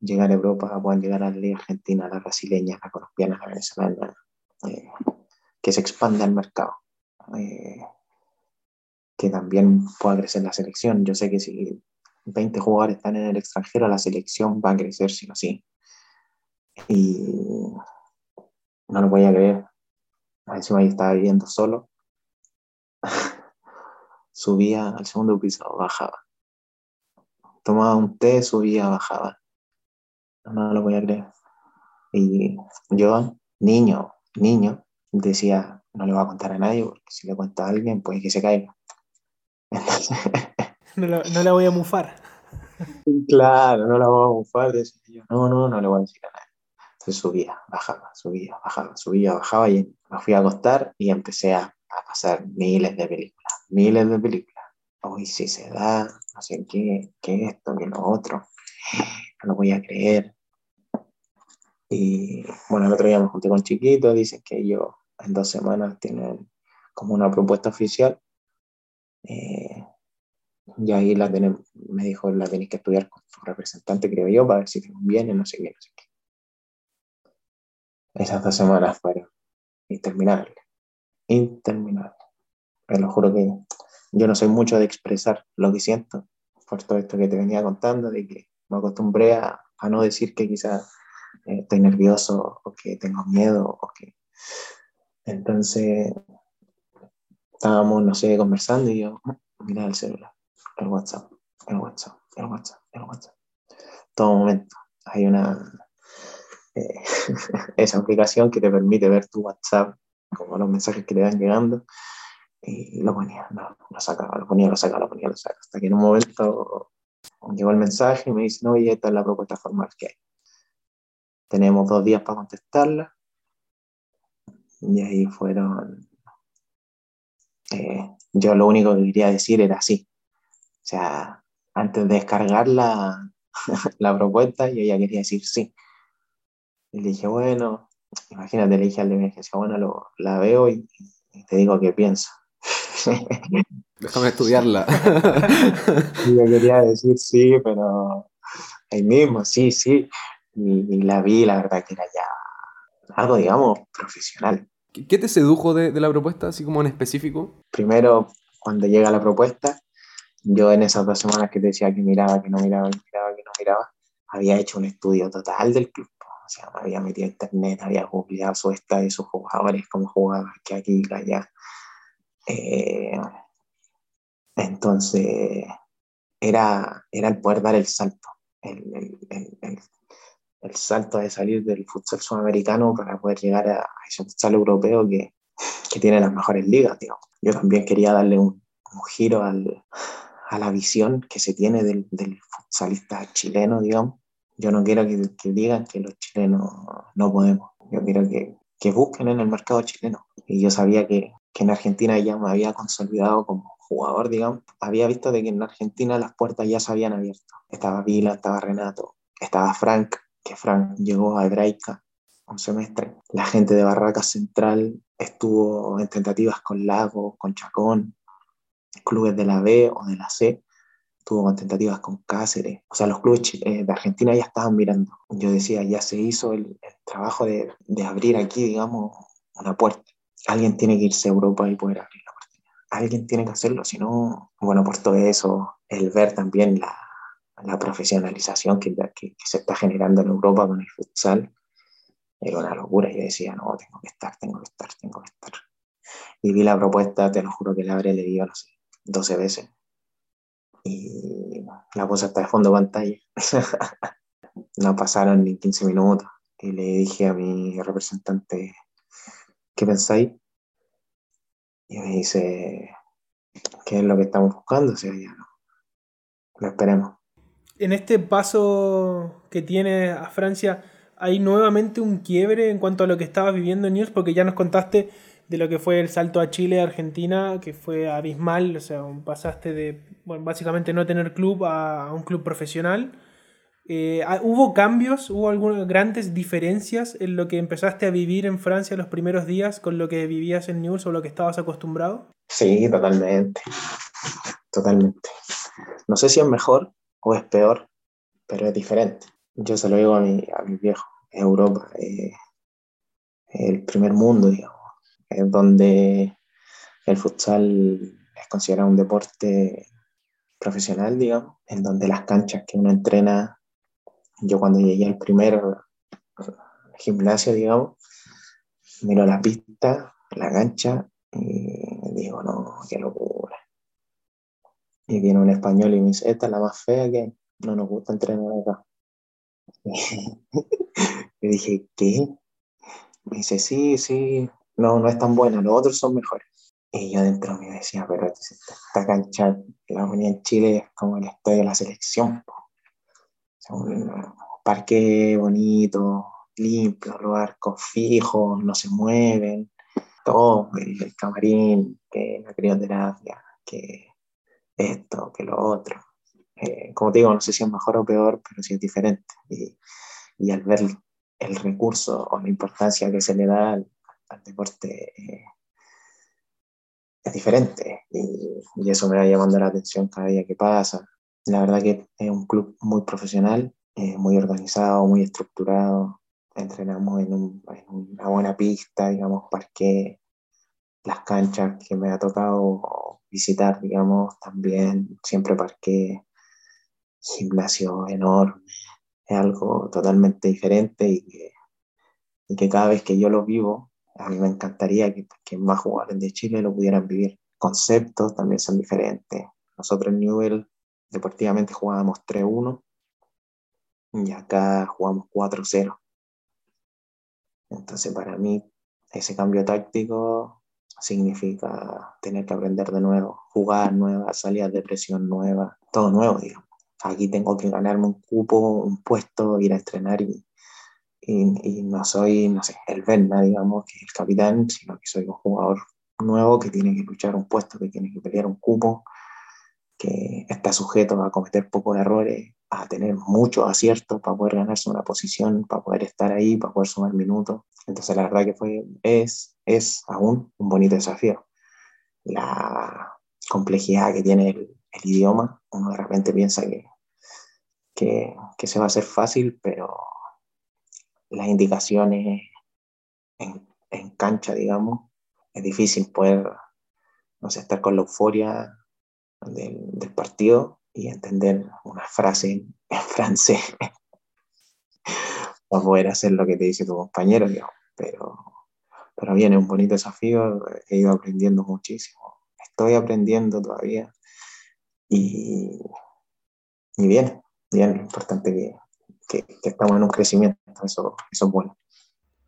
llegar a Europa, puedan llegar a la Liga Argentina, a la brasileña, a la colombiana, a la venezolana, eh, que se expanda el mercado, eh, que también pueda crecer la selección. Yo sé que si 20 jugadores están en el extranjero, la selección va a crecer sí o sí. Y no lo voy a creer. Encima yo estaba viviendo solo subía al segundo piso, bajaba. Tomaba un té, subía, bajaba. No lo voy a creer. Y yo, niño, niño, decía, no le voy a contar a nadie, porque si le cuento a alguien, puede que se caiga. no, la, no, la, voy a mufar. Claro, no la voy a mufar. Decía yo, no, no, no le voy a decir a nadie. Entonces subía, bajaba, subía, bajaba, subía, bajaba y me fui a acostar y empecé a a pasar miles de películas, miles de películas. Hoy sí se da, no sé qué, qué esto, qué lo otro, no lo voy a creer. Y bueno, el otro día me junté con Chiquito, dicen que ellos en dos semanas tienen como una propuesta oficial. Eh, y ahí la tenemos, me dijo, la tenéis que estudiar con su representante, creo yo, para ver si te conviene, no sé qué, no sé qué. Esas dos semanas fueron interminables interminable. Te lo juro que yo no soy mucho de expresar lo que siento, por todo esto que te venía contando, de que me acostumbré a, a no decir que quizás eh, estoy nervioso o que tengo miedo o que... Entonces, estábamos, no sé, conversando y yo, mira el celular, el WhatsApp, el WhatsApp, el WhatsApp, el WhatsApp. Todo momento hay una... Eh, esa aplicación que te permite ver tu WhatsApp, como los mensajes que te van llegando, y lo ponía, no, lo sacaba, lo ponía, lo sacaba, lo ponía, lo sacaba, hasta que en un momento llegó el mensaje y me dice, no, y esta es la propuesta formal que hay. Tenemos dos días para contestarla. Y ahí fueron... Eh, yo lo único que quería decir era sí. O sea, antes de descargar la, la propuesta, yo ya quería decir sí. Y le dije, bueno, imagínate, le dije al de emergencia, bueno, lo, la veo y, y te digo qué pienso. Déjame estudiarla. yo quería decir sí, pero ahí mismo, sí, sí. Y, y, la vi, la verdad que era ya algo, digamos, profesional. ¿Qué te sedujo de, de, la propuesta, así como en específico? Primero, cuando llega la propuesta, yo en esas dos semanas que te decía que miraba, que no miraba, que miraba, que no miraba, había hecho un estudio total del club. Me había metido a internet, había googleado su estadio, sus jugadores, cómo jugaban, que aquí, que allá. Eh, entonces, era, era el poder dar el salto, el, el, el, el, salto de salir del futsal sudamericano para poder llegar a, a ese futsal europeo que, que, tiene las mejores ligas, digamos. Yo también quería darle un, un giro al, a la visión que se tiene del, del futsalista chileno, digamos. Yo no quiero que, que, digan que los chilenos no podemos. Yo quiero que, que busquen en el mercado chileno. Y yo sabía que, que en Argentina ya me había consolidado como jugador, digamos, había visto de que en Argentina las puertas ya se habían abierto. Estaba Vila, estaba Renato, estaba Frank, que Frank llegó a Hebraica un semestre. La gente de Barracas Central estuvo en tentativas con Lago, con Chacón, clubes de la B o de la C, estuvo con tentativas con Cáceres. O sea, los clubes de Argentina ya estaban mirando. Yo decía, ya se hizo el, el trabajo de, de abrir aquí, digamos, una puerta alguien tiene que irse a Europa y poder abrir la oportunidad. Alguien tiene que hacerlo, si no, bueno, por todo eso, el ver también la, la profesionalización que, que, que, se está generando en Europa con el futsal, era una locura. Yo decía, no, tengo que estar, tengo que estar, tengo que estar. Y vi la propuesta, te lo juro que la habré leído, no sé, 12 veces. Y la puse hasta de fondo de pantalla. no pasaron ni 15 minutos. Y le dije a mi representante, ¿qué pensáis? Y me dice, ¿qué es lo que estamos buscando? O sea, ya no. Lo esperemos. En este paso que tiene a Francia, ¿hay nuevamente un quiebre en cuanto a lo que estabas viviendo en News? Porque ya nos contaste de lo que fue el salto a Chile, Argentina, que fue abismal, o sea, pasaste de, bueno, básicamente no tener club a, un club profesional. Eh, ¿Hubo cambios, hubo algunas grandes diferencias en lo que empezaste a vivir en Francia los primeros días con lo que vivías en News o lo que estabas acostumbrado? Sí, totalmente. Totalmente. No sé si es mejor o es peor, pero es diferente. Yo se lo digo a mi, a mi viejo. Europa, eh, el primer mundo, digamos, es donde el futsal es considerado un deporte profesional, digamos, en donde las canchas que uno entrena yo cuando llegué al primer gimnasio, digamos, miro la pista, la cancha, y digo, no, qué locura. Y viene un español y me dice, esta es la más fea que no nos gusta entrenar acá. Le dije, ¿qué? Me dice, sí, sí, no, no es tan buena, los otros son mejores. Y yo dentro me decía, pero esta cancha, la unidad en Chile es como el estadio de la selección. Un parque bonito, limpio, los arcos fijos, no se mueven, todo, el, el camarín, que la crioterapia, que esto, que lo otro. Eh, como te digo, no sé si es mejor o peor, pero sí es diferente. Y, y al ver el recurso o la importancia que se le da al, al deporte, eh, es diferente. Y, y, eso me va llamando la atención cada día que pasa. La verdad que es un club muy profesional, eh, muy organizado, muy estructurado. Entrenamos en, un, en, una buena pista, digamos, parque. las canchas que me ha tocado visitar, digamos, también siempre parque, gimnasio enorme, es algo totalmente diferente y que, y que cada vez que yo lo vivo, a mí me encantaría que, que más jugadores de Chile lo pudieran vivir. Conceptos también son diferentes. Nosotros en Newell deportivamente jugábamos 3-1 y acá jugamos 4-0. Entonces para mí ese cambio táctico significa tener que aprender de nuevo, jugar nuevas, salidas de presión nuevas, todo nuevo, digamos. Aquí tengo que ganarme un cupo, un puesto, ir a estrenar y, y, no soy, no sé, el Verna, digamos, que es el capitán, sino que soy un jugador nuevo que tiene que luchar un puesto, que tiene que pelear un cupo, que está sujeto a cometer pocos errores, a tener muchos aciertos para poder ganarse una posición, para poder estar ahí, para poder sumar minutos. Entonces la verdad que fue, es, es aún un bonito desafío. La complejidad que tiene el, el idioma, uno de repente piensa que, que, que, se va a hacer fácil, pero las indicaciones en, en cancha, digamos, es difícil poder, no sé, estar con la euforia del, del partido y entender una frase en, en francés para poder hacer lo que te dice tu compañero, digamos. Pero, pero viene un bonito desafío, he ido aprendiendo muchísimo, estoy aprendiendo todavía y, y bien, bien, lo importante que, que, que, estamos en un crecimiento, eso, eso es bueno.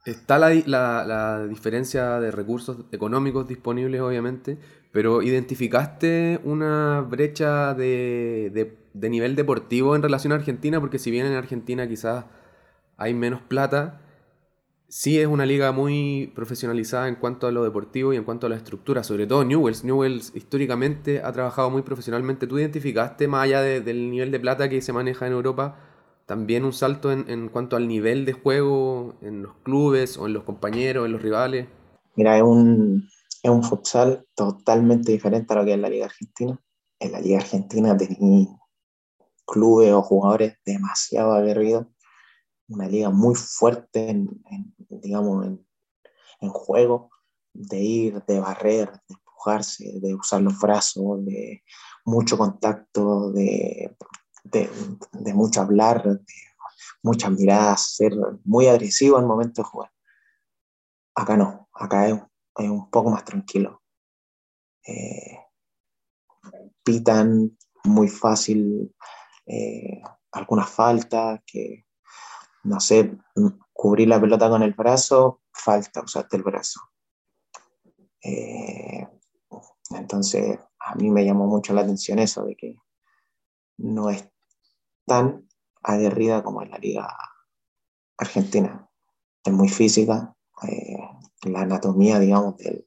Está la, la, la, diferencia de recursos económicos disponibles, obviamente, pero ¿identificaste una brecha de, de, de, nivel deportivo en relación a Argentina? Porque si bien en Argentina quizás hay menos plata, sí es una liga muy profesionalizada en cuanto a lo deportivo y en cuanto a la estructura, sobre todo Newells. Newells históricamente ha trabajado muy profesionalmente. ¿Tú identificaste, más allá de, del nivel de plata que se maneja en Europa, también un salto en, en, cuanto al nivel de juego en los clubes o en los compañeros, en los rivales? Mira, es un, es un futsal totalmente diferente a lo que es la Liga Argentina. En la Liga Argentina tenía clubes o jugadores demasiado aguerridos, una liga muy fuerte en, en digamos, en, en, juego, de ir, de barrer, de empujarse, de usar los brazos, de mucho contacto, de de, mucho hablar, de muchas miradas, ser muy agresivo al momento de jugar. Acá no, acá es, es un poco más tranquilo. Eh, pitan muy fácil eh, algunas faltas, que no sé, cubrir la pelota con el brazo, falta, usaste el brazo. Eh, entonces, a mí me llamó mucho la atención eso, de que no es tan aguerrida como en la liga argentina. Es muy física, eh, la anatomía, digamos, del,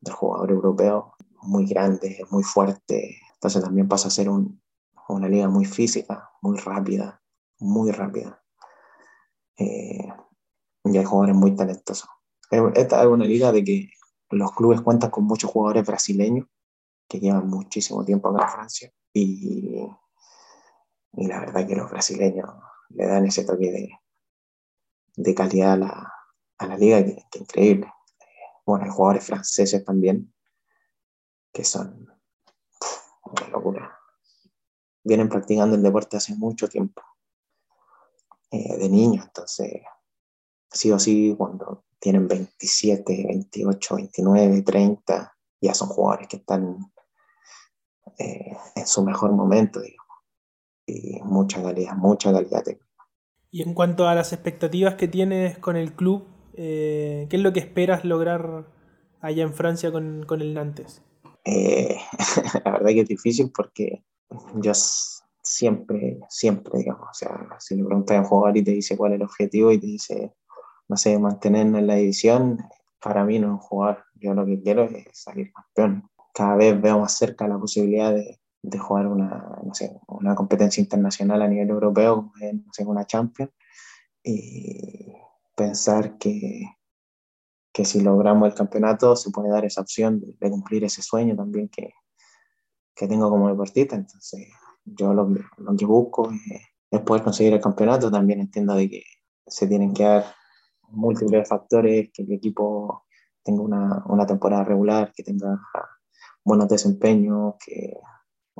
del, jugador europeo muy grande, muy fuerte, entonces también pasa a ser un, una liga muy física, muy rápida, muy rápida. Eh, y hay jugadores muy talentosos. Esta es una liga de que los clubes cuentan con muchos jugadores brasileños que llevan muchísimo tiempo acá en Francia y y la verdad que los brasileños le dan ese toque de, de calidad a la, a la liga que, que, increíble. Bueno, hay jugadores franceses también que son una locura. Vienen practicando el deporte hace mucho tiempo, eh, de niños, entonces sí o sí cuando tienen 27, 28, 29, 30, ya son jugadores que están eh, en su mejor momento, digamos y mucha calidad, mucha calidad técnica. Y en cuanto a las expectativas que tienes con el club, eh, ¿qué es lo que esperas lograr allá en Francia con, con el Nantes? Eh, la verdad que es difícil porque yo siempre, siempre, digamos, o sea, si le preguntas a un jugador y te dice cuál es el objetivo y te dice, no sé, mantenernos en la división, para mí no es un jugador. Yo lo que quiero es salir campeón. Cada vez veo más cerca la posibilidad de, de jugar una, no sé, una competencia internacional a nivel europeo, es, no sé, una Champions, y pensar que, que si logramos el campeonato se puede dar esa opción de, de cumplir ese sueño también que, que, tengo como deportista. Entonces, yo lo, lo que busco es, es, poder conseguir el campeonato. También entiendo de que se tienen que dar múltiples factores, que el equipo tenga una, una temporada regular, que tenga buenos desempeños, que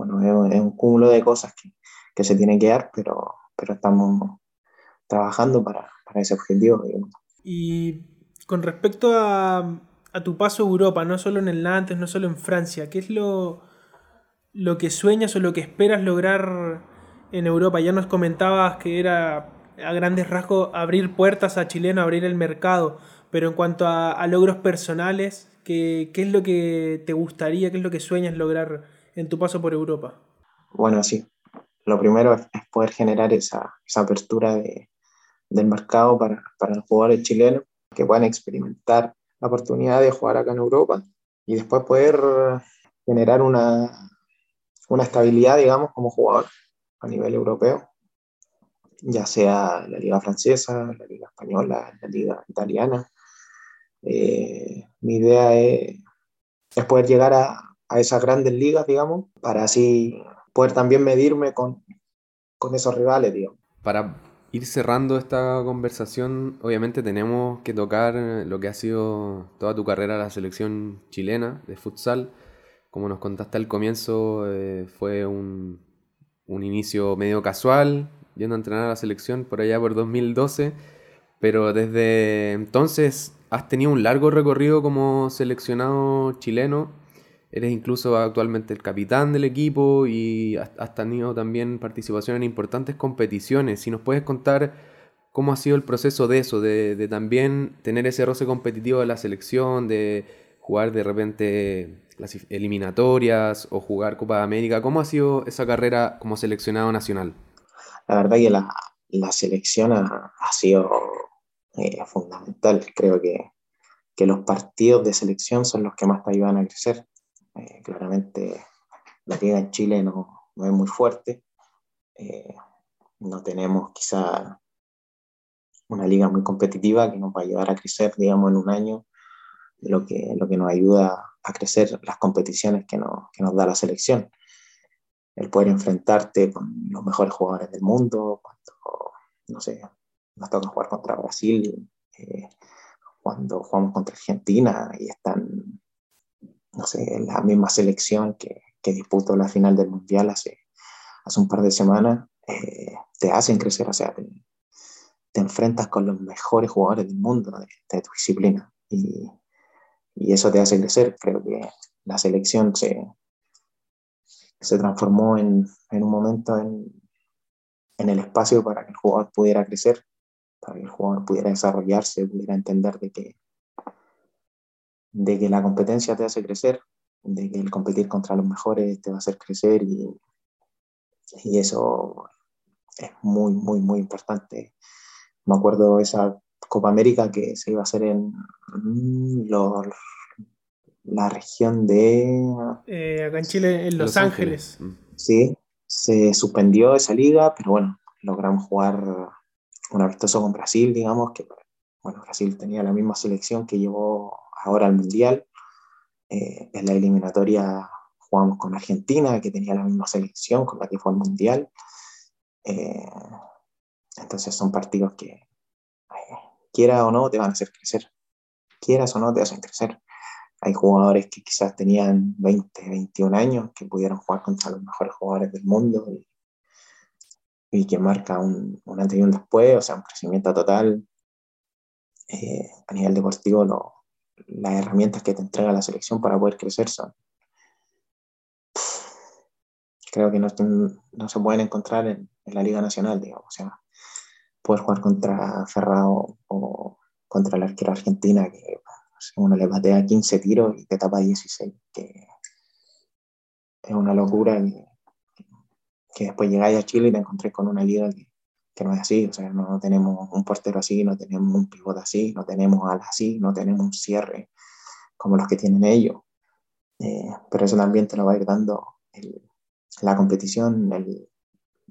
bueno, es, un cúmulo de cosas que, que, se tiene que dar, pero, pero estamos trabajando para, para ese objetivo. Y con respecto a, a, tu paso a Europa, no solo en el Nantes, no solo en Francia, ¿qué es lo, lo que sueñas o lo que esperas lograr en Europa? Ya nos comentabas que era a grandes rasgos abrir puertas a chileno, abrir el mercado, pero en cuanto a, logros personales, ¿qué, ¿qué, es lo que te gustaría, qué es lo que sueñas lograr en tu paso por Europa? Bueno, sí. Lo primero es poder generar esa, esa apertura de, del mercado para, para los jugadores chilenos que puedan experimentar la oportunidad de jugar acá en Europa y después poder generar una, una estabilidad, digamos, como jugador a nivel europeo ya sea la liga francesa, la liga española, la liga italiana. Eh, mi idea es, poder llegar a, esas grandes ligas, digamos, para así poder también medirme con, con esos rivales, digamos. Para ir cerrando esta conversación, obviamente tenemos que tocar lo que ha sido toda tu carrera en la selección chilena de futsal. Como nos contaste al comienzo, eh, fue un, un inicio medio casual, yendo a entrenar a la selección por allá por 2012, pero desde entonces has tenido un largo recorrido como seleccionado chileno, eres incluso actualmente el capitán del equipo y has tenido también participación en importantes competiciones. Si nos puedes contar cómo ha sido el proceso de eso, de, de también tener ese roce competitivo de la selección, de jugar de repente las eliminatorias o jugar Copa de América, ¿cómo ha sido esa carrera como seleccionado nacional? la verdad que la, selección ha, ha sido eh, fundamental. Creo que, que, los partidos de selección son los que más te ayudan a crecer. Eh, claramente la liga en Chile no, no es muy fuerte. Eh, no tenemos quizá una liga muy competitiva que nos va a ayudar a crecer, digamos, en un año, lo que, lo que nos ayuda a crecer las competiciones que, que nos da la selección el poder enfrentarte con los mejores jugadores del mundo, cuando, no sé, nos toca jugar contra Brasil, eh, cuando jugamos contra Argentina y están, no sé, la misma selección que, que disputó la final del Mundial hace, hace un par de semanas, eh, te hacen crecer, o sea, te, enfrentas con los mejores jugadores del mundo de, de tu disciplina y, y, eso te hace crecer. Creo que la selección se, se transformó en, en un momento en, en, el espacio para que el jugador pudiera crecer, para que el jugador pudiera desarrollarse, pudiera entender de que, de que la competencia te hace crecer, de que el competir contra los mejores te va a hacer crecer y, y eso es muy, muy, muy importante. Me acuerdo de esa Copa América que se iba a hacer en los la región de... Eh, acá en Chile, en Los, Ángeles. Mm. Sí, se suspendió esa liga, pero bueno, logramos jugar un amistoso con Brasil, digamos, que bueno, Brasil tenía la misma selección que llevó ahora al Mundial. Eh, en la eliminatoria jugamos con Argentina, que tenía la misma selección con la que fue al Mundial. Eh, entonces son partidos que, quiera o no, te van a hacer crecer. Quieras o no, te hacen crecer. Hay jugadores que quizás tenían 20, 21 años que pudieron jugar contra los mejores jugadores del mundo y, que marca un, un, antes y un después, o sea, un crecimiento total. Eh, a nivel deportivo, las herramientas que te entrega la selección para poder crecer son. Creo que no, se pueden encontrar en, en, la Liga Nacional, digamos. O sea, poder jugar contra Ferrao o contra la arquera argentina, que uno le batea 15 tiros y te tapa 16, que es una locura que, después llegáis a Chile y te encontré con una liga que, no es así, o sea, no, tenemos un portero así, no tenemos un pivote así, no tenemos alas así, no tenemos un cierre como los que tienen ellos. Eh, pero eso también te lo va a ir dando la competición,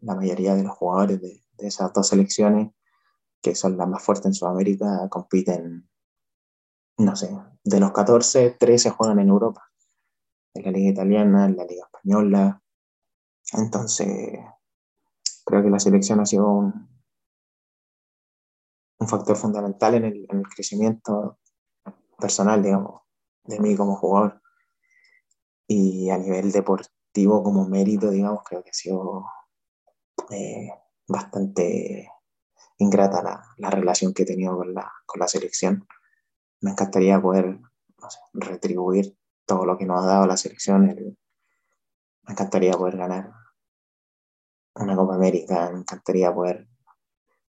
la mayoría de los jugadores de, de esas dos selecciones, que son las más fuertes en Sudamérica, compiten no sé, de los 14, 13 juegan en Europa, en la liga italiana, en la liga española. Entonces, creo que la selección ha sido un, un factor fundamental en el, en el, crecimiento personal, digamos, de mí como jugador. Y a nivel deportivo, como mérito, digamos, creo que ha sido eh, bastante ingrata la, la, relación que he tenido con la, con la selección. Me encantaría poder no sé, retribuir todo lo que nos ha dado la selección. El, me encantaría poder ganar una Copa América, me encantaría poder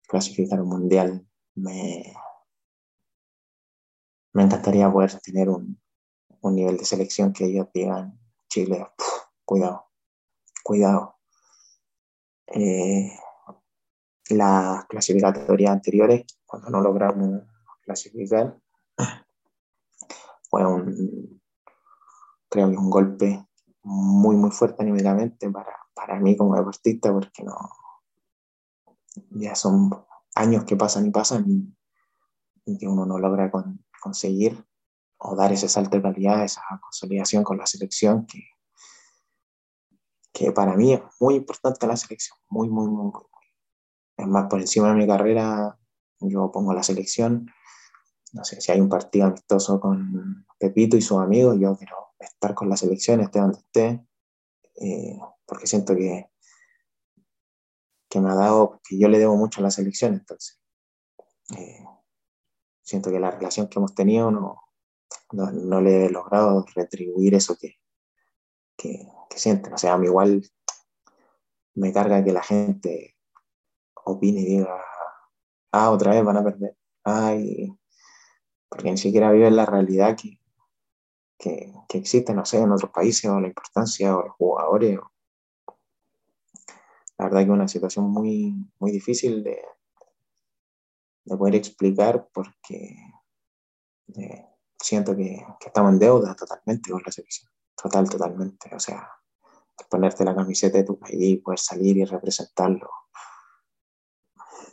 clasificar un mundial. Me, me encantaría poder tener un, un nivel de selección que ellos digan, Chile, cuidado, cuidado. Eh, las clasificatorias anteriores, cuando no logramos clasificar, fue un, creo que un golpe muy, muy fuerte anímicamente para, para mí como deportista, porque no, ya son años que pasan y pasan y, y que uno no logra con, conseguir o dar ese salto de calidad, esa consolidación con la selección que, que para mí es muy importante la selección, muy, muy, muy, muy. Es más, por encima de mi carrera, yo pongo la selección, no sé, si hay un partido amistoso con Pepito y sus amigos, yo quiero estar con la selección, esté donde esté, eh, porque siento que, que me ha dado, que yo le debo mucho a la selección, entonces. Eh, siento que la relación que hemos tenido no, no, no le he logrado retribuir eso que, que, que, sienten. O sea, a mí igual me carga que la gente opine y diga, ah, otra vez van a perder. Ay, porque ni siquiera viven la realidad que, que, que existe, no sé, en otros países, o la importancia, o los jugadores. La verdad que es una situación muy, muy difícil de, de poder explicar porque eh, siento que, que, estamos en deuda totalmente con la selección. Total, totalmente. O sea, ponerte la camiseta de tu país, poder salir y representarlo.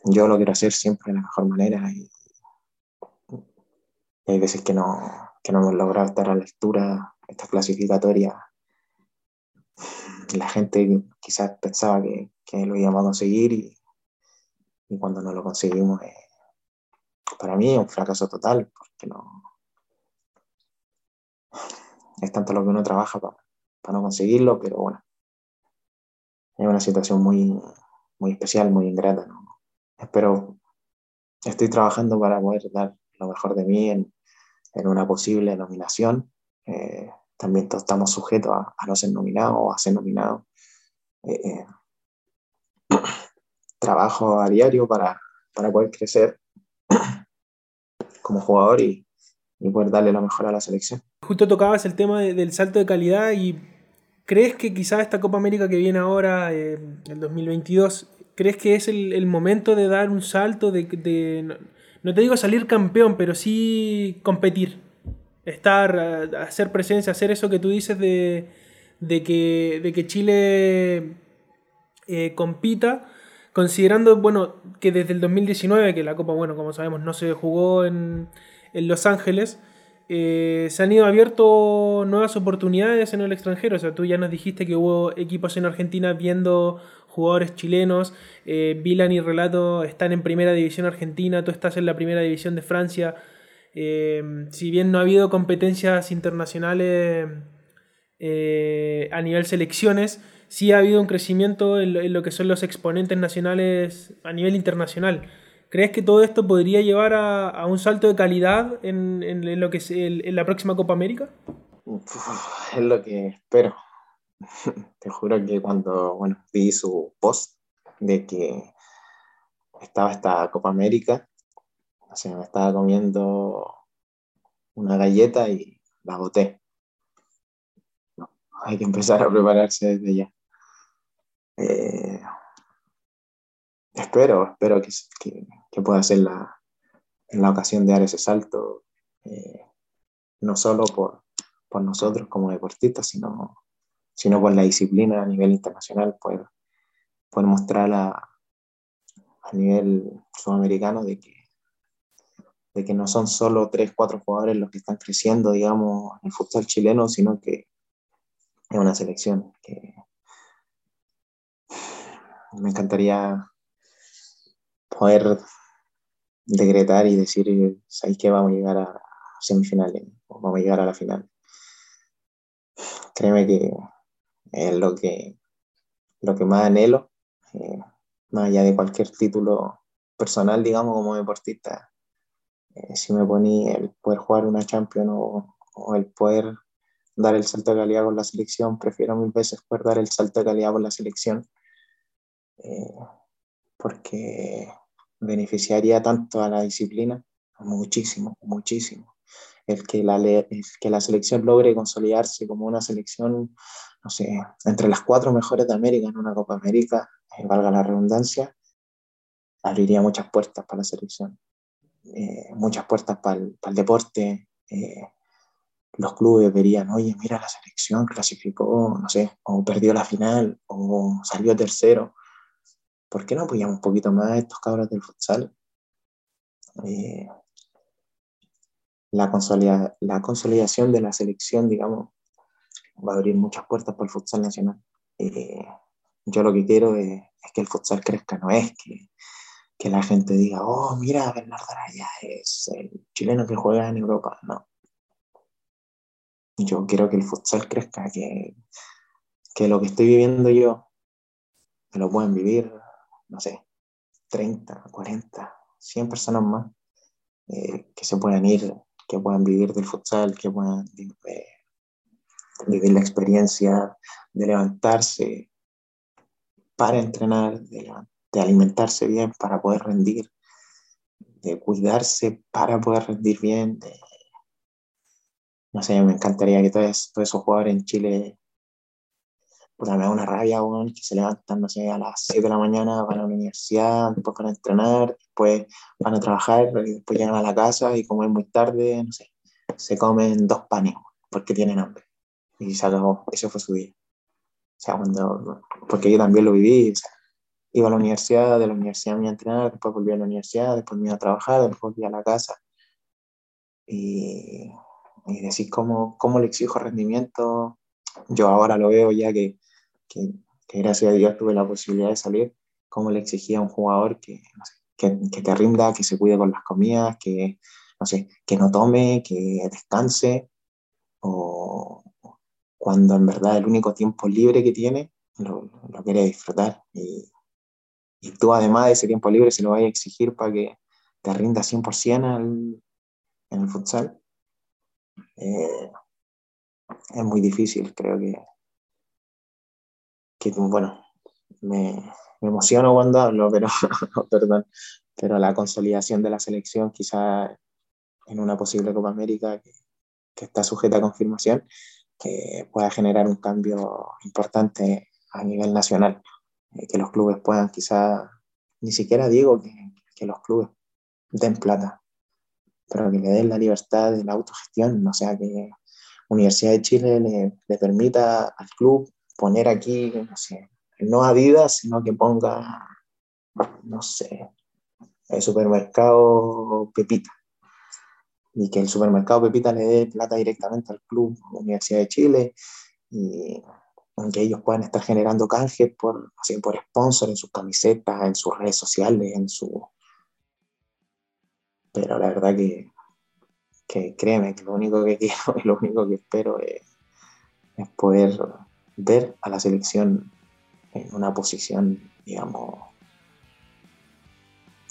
Yo lo quiero hacer siempre de la mejor manera y, y hay veces que no, que no hemos logrado estar a la altura de esta clasificatoria. La gente quizás pensaba que, que lo íbamos a conseguir y, y cuando no lo conseguimos eh, para mí es un fracaso total, porque no. Es tanto lo que uno trabaja para, para no conseguirlo, pero bueno. Es una situación muy, muy especial, muy ingrata. ¿no? Espero, estoy trabajando para poder dar lo mejor de mí en, en una posible nominación. Eh, también estamos sujetos a, no ser nominados o a ser nominados. Eh, eh, trabajo a diario para, para poder crecer como jugador y, y, poder darle lo mejor a la selección. Justo tocabas el tema de, del salto de calidad y ¿crees que quizás esta Copa América que viene ahora, eh, el 2022, crees que es el, el, momento de dar un salto, de no, te digo salir campeón, pero sí competir? Estar, hacer presencia, hacer eso que tú dices de, de, que, de que Chile eh, compita considerando, bueno, que desde el 2019, que la Copa, bueno, como sabemos, no se jugó en, en Los Ángeles, eh, se han ido abierto nuevas oportunidades en el extranjero. O sea, tú ya nos dijiste que hubo equipos en Argentina viendo jugadores chilenos. Eh, Vilan y Relato están en primera división argentina, tú estás en la primera división de Francia. Eh, si bien no ha habido competencias internacionales eh, a nivel selecciones, sí ha habido un crecimiento en lo, que son los exponentes nacionales a nivel internacional. ¿Crees que todo esto podría llevar a, un salto de calidad en, lo que es la próxima Copa América? Es lo que espero. Te juro que cuando bueno, vi su post de que estaba esta Copa América, o sea, me estaba comiendo una galleta y la boté. No, hay que empezar a prepararse desde ya. Eh, espero, espero que, pueda ser la, la ocasión de dar ese salto, eh, no solo por, por, nosotros como deportistas, sino, sino por la disciplina a nivel internacional, poder, poder mostrar a, a nivel sudamericano de que, de que no son solo tres, cuatro jugadores los que están creciendo, digamos, en el futsal chileno, sino que es una selección que, me encantaría poder decretar y decir, ¿sabéis que vamos a llegar a, semifinales o vamos a llegar a la final. Créeme que es lo que, lo que más anhelo, eh, más allá de cualquier título personal, digamos, como deportista. Eh, si me poní el poder jugar una Champions o, el poder dar el salto de calidad con la selección, prefiero mil veces poder dar el salto de calidad con la selección. Eh, porque beneficiaría tanto a la disciplina, muchísimo, muchísimo. El que, la, el que la selección logre consolidarse como una selección, no sé, entre las cuatro mejores de América en una Copa América, eh, valga la redundancia, abriría muchas puertas para la selección, eh, muchas puertas para el, para el deporte. Eh, los clubes verían, oye, mira, la selección clasificó, no sé, o perdió la final, o salió tercero. ¿por qué no apoyamos un poquito más a estos cabros del futsal? Eh, la, consolida, la consolidación de la selección, digamos, va a abrir muchas puertas para el futsal nacional. Eh, yo lo que quiero es, es, que el futsal crezca, no es que, que la gente diga, oh, mira, Bernardo Araya es el chileno que juega en Europa. No. Yo quiero que el futsal crezca, que, que lo que estoy viviendo yo, que lo puedan vivir no sé, 30, 40, 100 personas más eh, que se puedan ir, que puedan vivir del futsal, que puedan eh, vivir la experiencia de levantarse para entrenar, de, alimentarse bien para poder rendir, de cuidarse para poder rendir bien. No sé, me encantaría que todos, esos jugadores en Chile me da una rabia, que se levantan, a las 6 de la mañana, van a la universidad, después van a entrenar, después van a trabajar, y después llegan a la casa y como es muy tarde, no sé, se comen dos panes porque tienen hambre. Y se acabó, eso fue su día. O sea, cuando, porque yo también lo viví, o sea, iba a la universidad, de la universidad me iba a entrenar, después volví a la universidad, después me iba a trabajar, después volví a la casa. Y, y decir cómo, cómo le exijo rendimiento, yo ahora lo veo ya que que, gracias a Dios tuve la posibilidad de salir, como le exigía a un jugador que, no sé, que, que, te rinda, que se cuide con las comidas, que no, sé, que no tome, que descanse, o cuando en verdad el único tiempo libre que tiene lo, lo quiere disfrutar. Y, y, tú además de ese tiempo libre se lo vas a exigir para que te rinda 100% al, en el futsal. Eh, es muy difícil, creo que que bueno, me, me emociono cuando hablo, pero, perdón, pero la consolidación de la selección quizá en una posible Copa América que, que está sujeta a confirmación, que pueda generar un cambio importante a nivel nacional, eh, que los clubes puedan quizá, ni siquiera digo que, que, los clubes den plata, pero que le den la libertad de la autogestión, o sea, que Universidad de Chile le, permita al club poner aquí, no sé, no sino que ponga, no sé, el supermercado Pepita. Y que el supermercado Pepita le dé plata directamente al club Universidad de Chile y que ellos puedan estar generando canjes por, así, por sponsor en sus camisetas, en sus redes sociales, en su... Pero la verdad que, que créeme que lo único que quiero y lo único que espero es, es poder ver a la selección en una posición, digamos,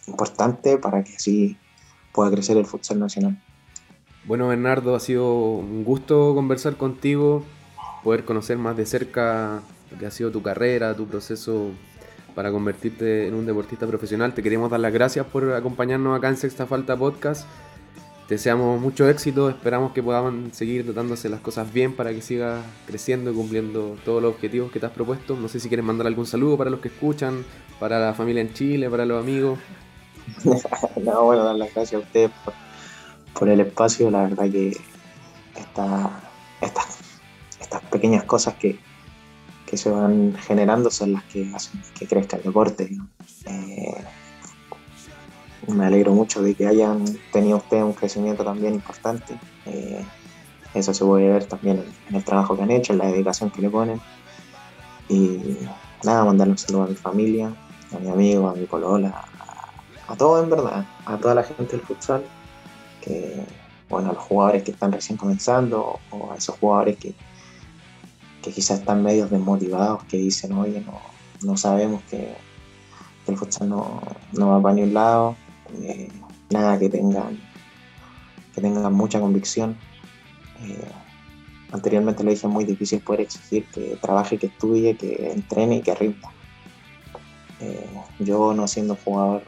importante para que así pueda crecer el futsal nacional. Bueno, Bernardo, ha sido un gusto conversar contigo, poder conocer más de cerca lo que ha sido tu carrera, tu proceso para convertirte en un deportista profesional. Te queremos dar las gracias por acompañarnos acá en Sexta Falta Podcast deseamos mucho éxito, esperamos que puedan seguir tratándose las cosas bien para que siga creciendo y cumpliendo todos los objetivos que te has propuesto. No sé si quieres mandar algún saludo para los que escuchan, para la familia en Chile, para los amigos. no, bueno, dar las gracias a ustedes por, el espacio, la verdad que esta, estas, estas pequeñas cosas que, que se van generando son las que hacen que crezca el deporte. Eh, me alegro mucho de que hayan tenido ustedes un crecimiento también importante. Eh, eso se puede ver también en, el trabajo que han hecho, en la dedicación que le ponen. Y nada, mandarle un saludo a mi familia, a mi amigo, a mi colola, a, todos en verdad, a toda la gente del futsal, bueno, a los jugadores que están recién comenzando o a esos jugadores que, que quizás están medio desmotivados, que dicen, oye, no, no sabemos que, el futsal no, va para ningún lado, eh, nada que tengan, que tengan mucha convicción. Eh, anteriormente le dije, muy difícil poder exigir que trabaje, que estudie, que entrene y que rinda. Eh, yo no siendo jugador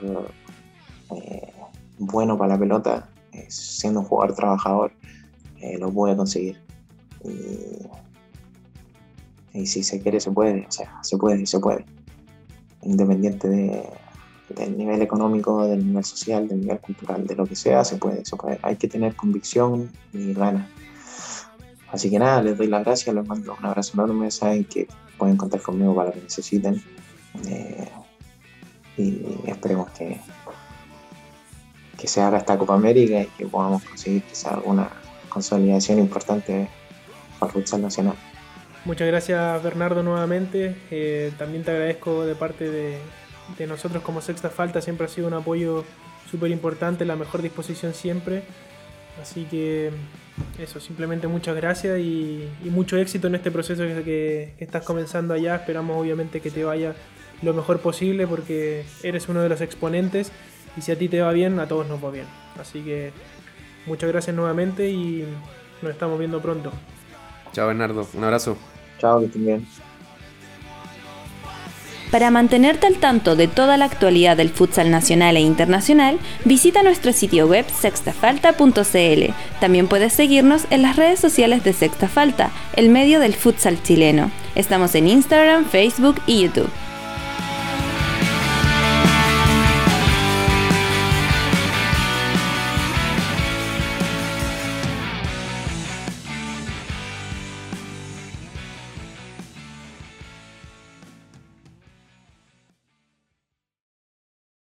bueno para la pelota, siendo un jugador trabajador, lo pude conseguir. Y, y si se quiere, se puede, o sea, se puede, se puede independiente del nivel económico, del nivel social, del nivel cultural, de lo que sea, se puede, se puede. Hay que tener convicción y ganas. Así que nada, les doy las gracias, les mando un abrazo enorme, saben que pueden contar conmigo para lo que necesiten. Eh, y esperemos que, que se haga esta Copa América y que podamos conseguir quizá alguna consolidación importante para el futsal nacional. Muchas gracias Bernardo nuevamente. Eh, también te agradezco de parte de, nosotros como Sexta Falta. Siempre ha sido un apoyo súper importante, la mejor disposición siempre. Así que eso, simplemente muchas gracias y, mucho éxito en este proceso que, estás comenzando allá. Esperamos obviamente que te vaya lo mejor posible porque eres uno de los exponentes y si a ti te va bien, a todos nos va bien. Así que muchas gracias nuevamente y nos estamos viendo pronto. Chao Bernardo, un abrazo. Chao, que estén Para mantenerte al tanto de toda la actualidad del futsal nacional e internacional, visita nuestro sitio web sextafalta.cl. También puedes seguirnos en las redes sociales de Sexta Falta, el medio del futsal chileno. Estamos en Instagram, Facebook y YouTube.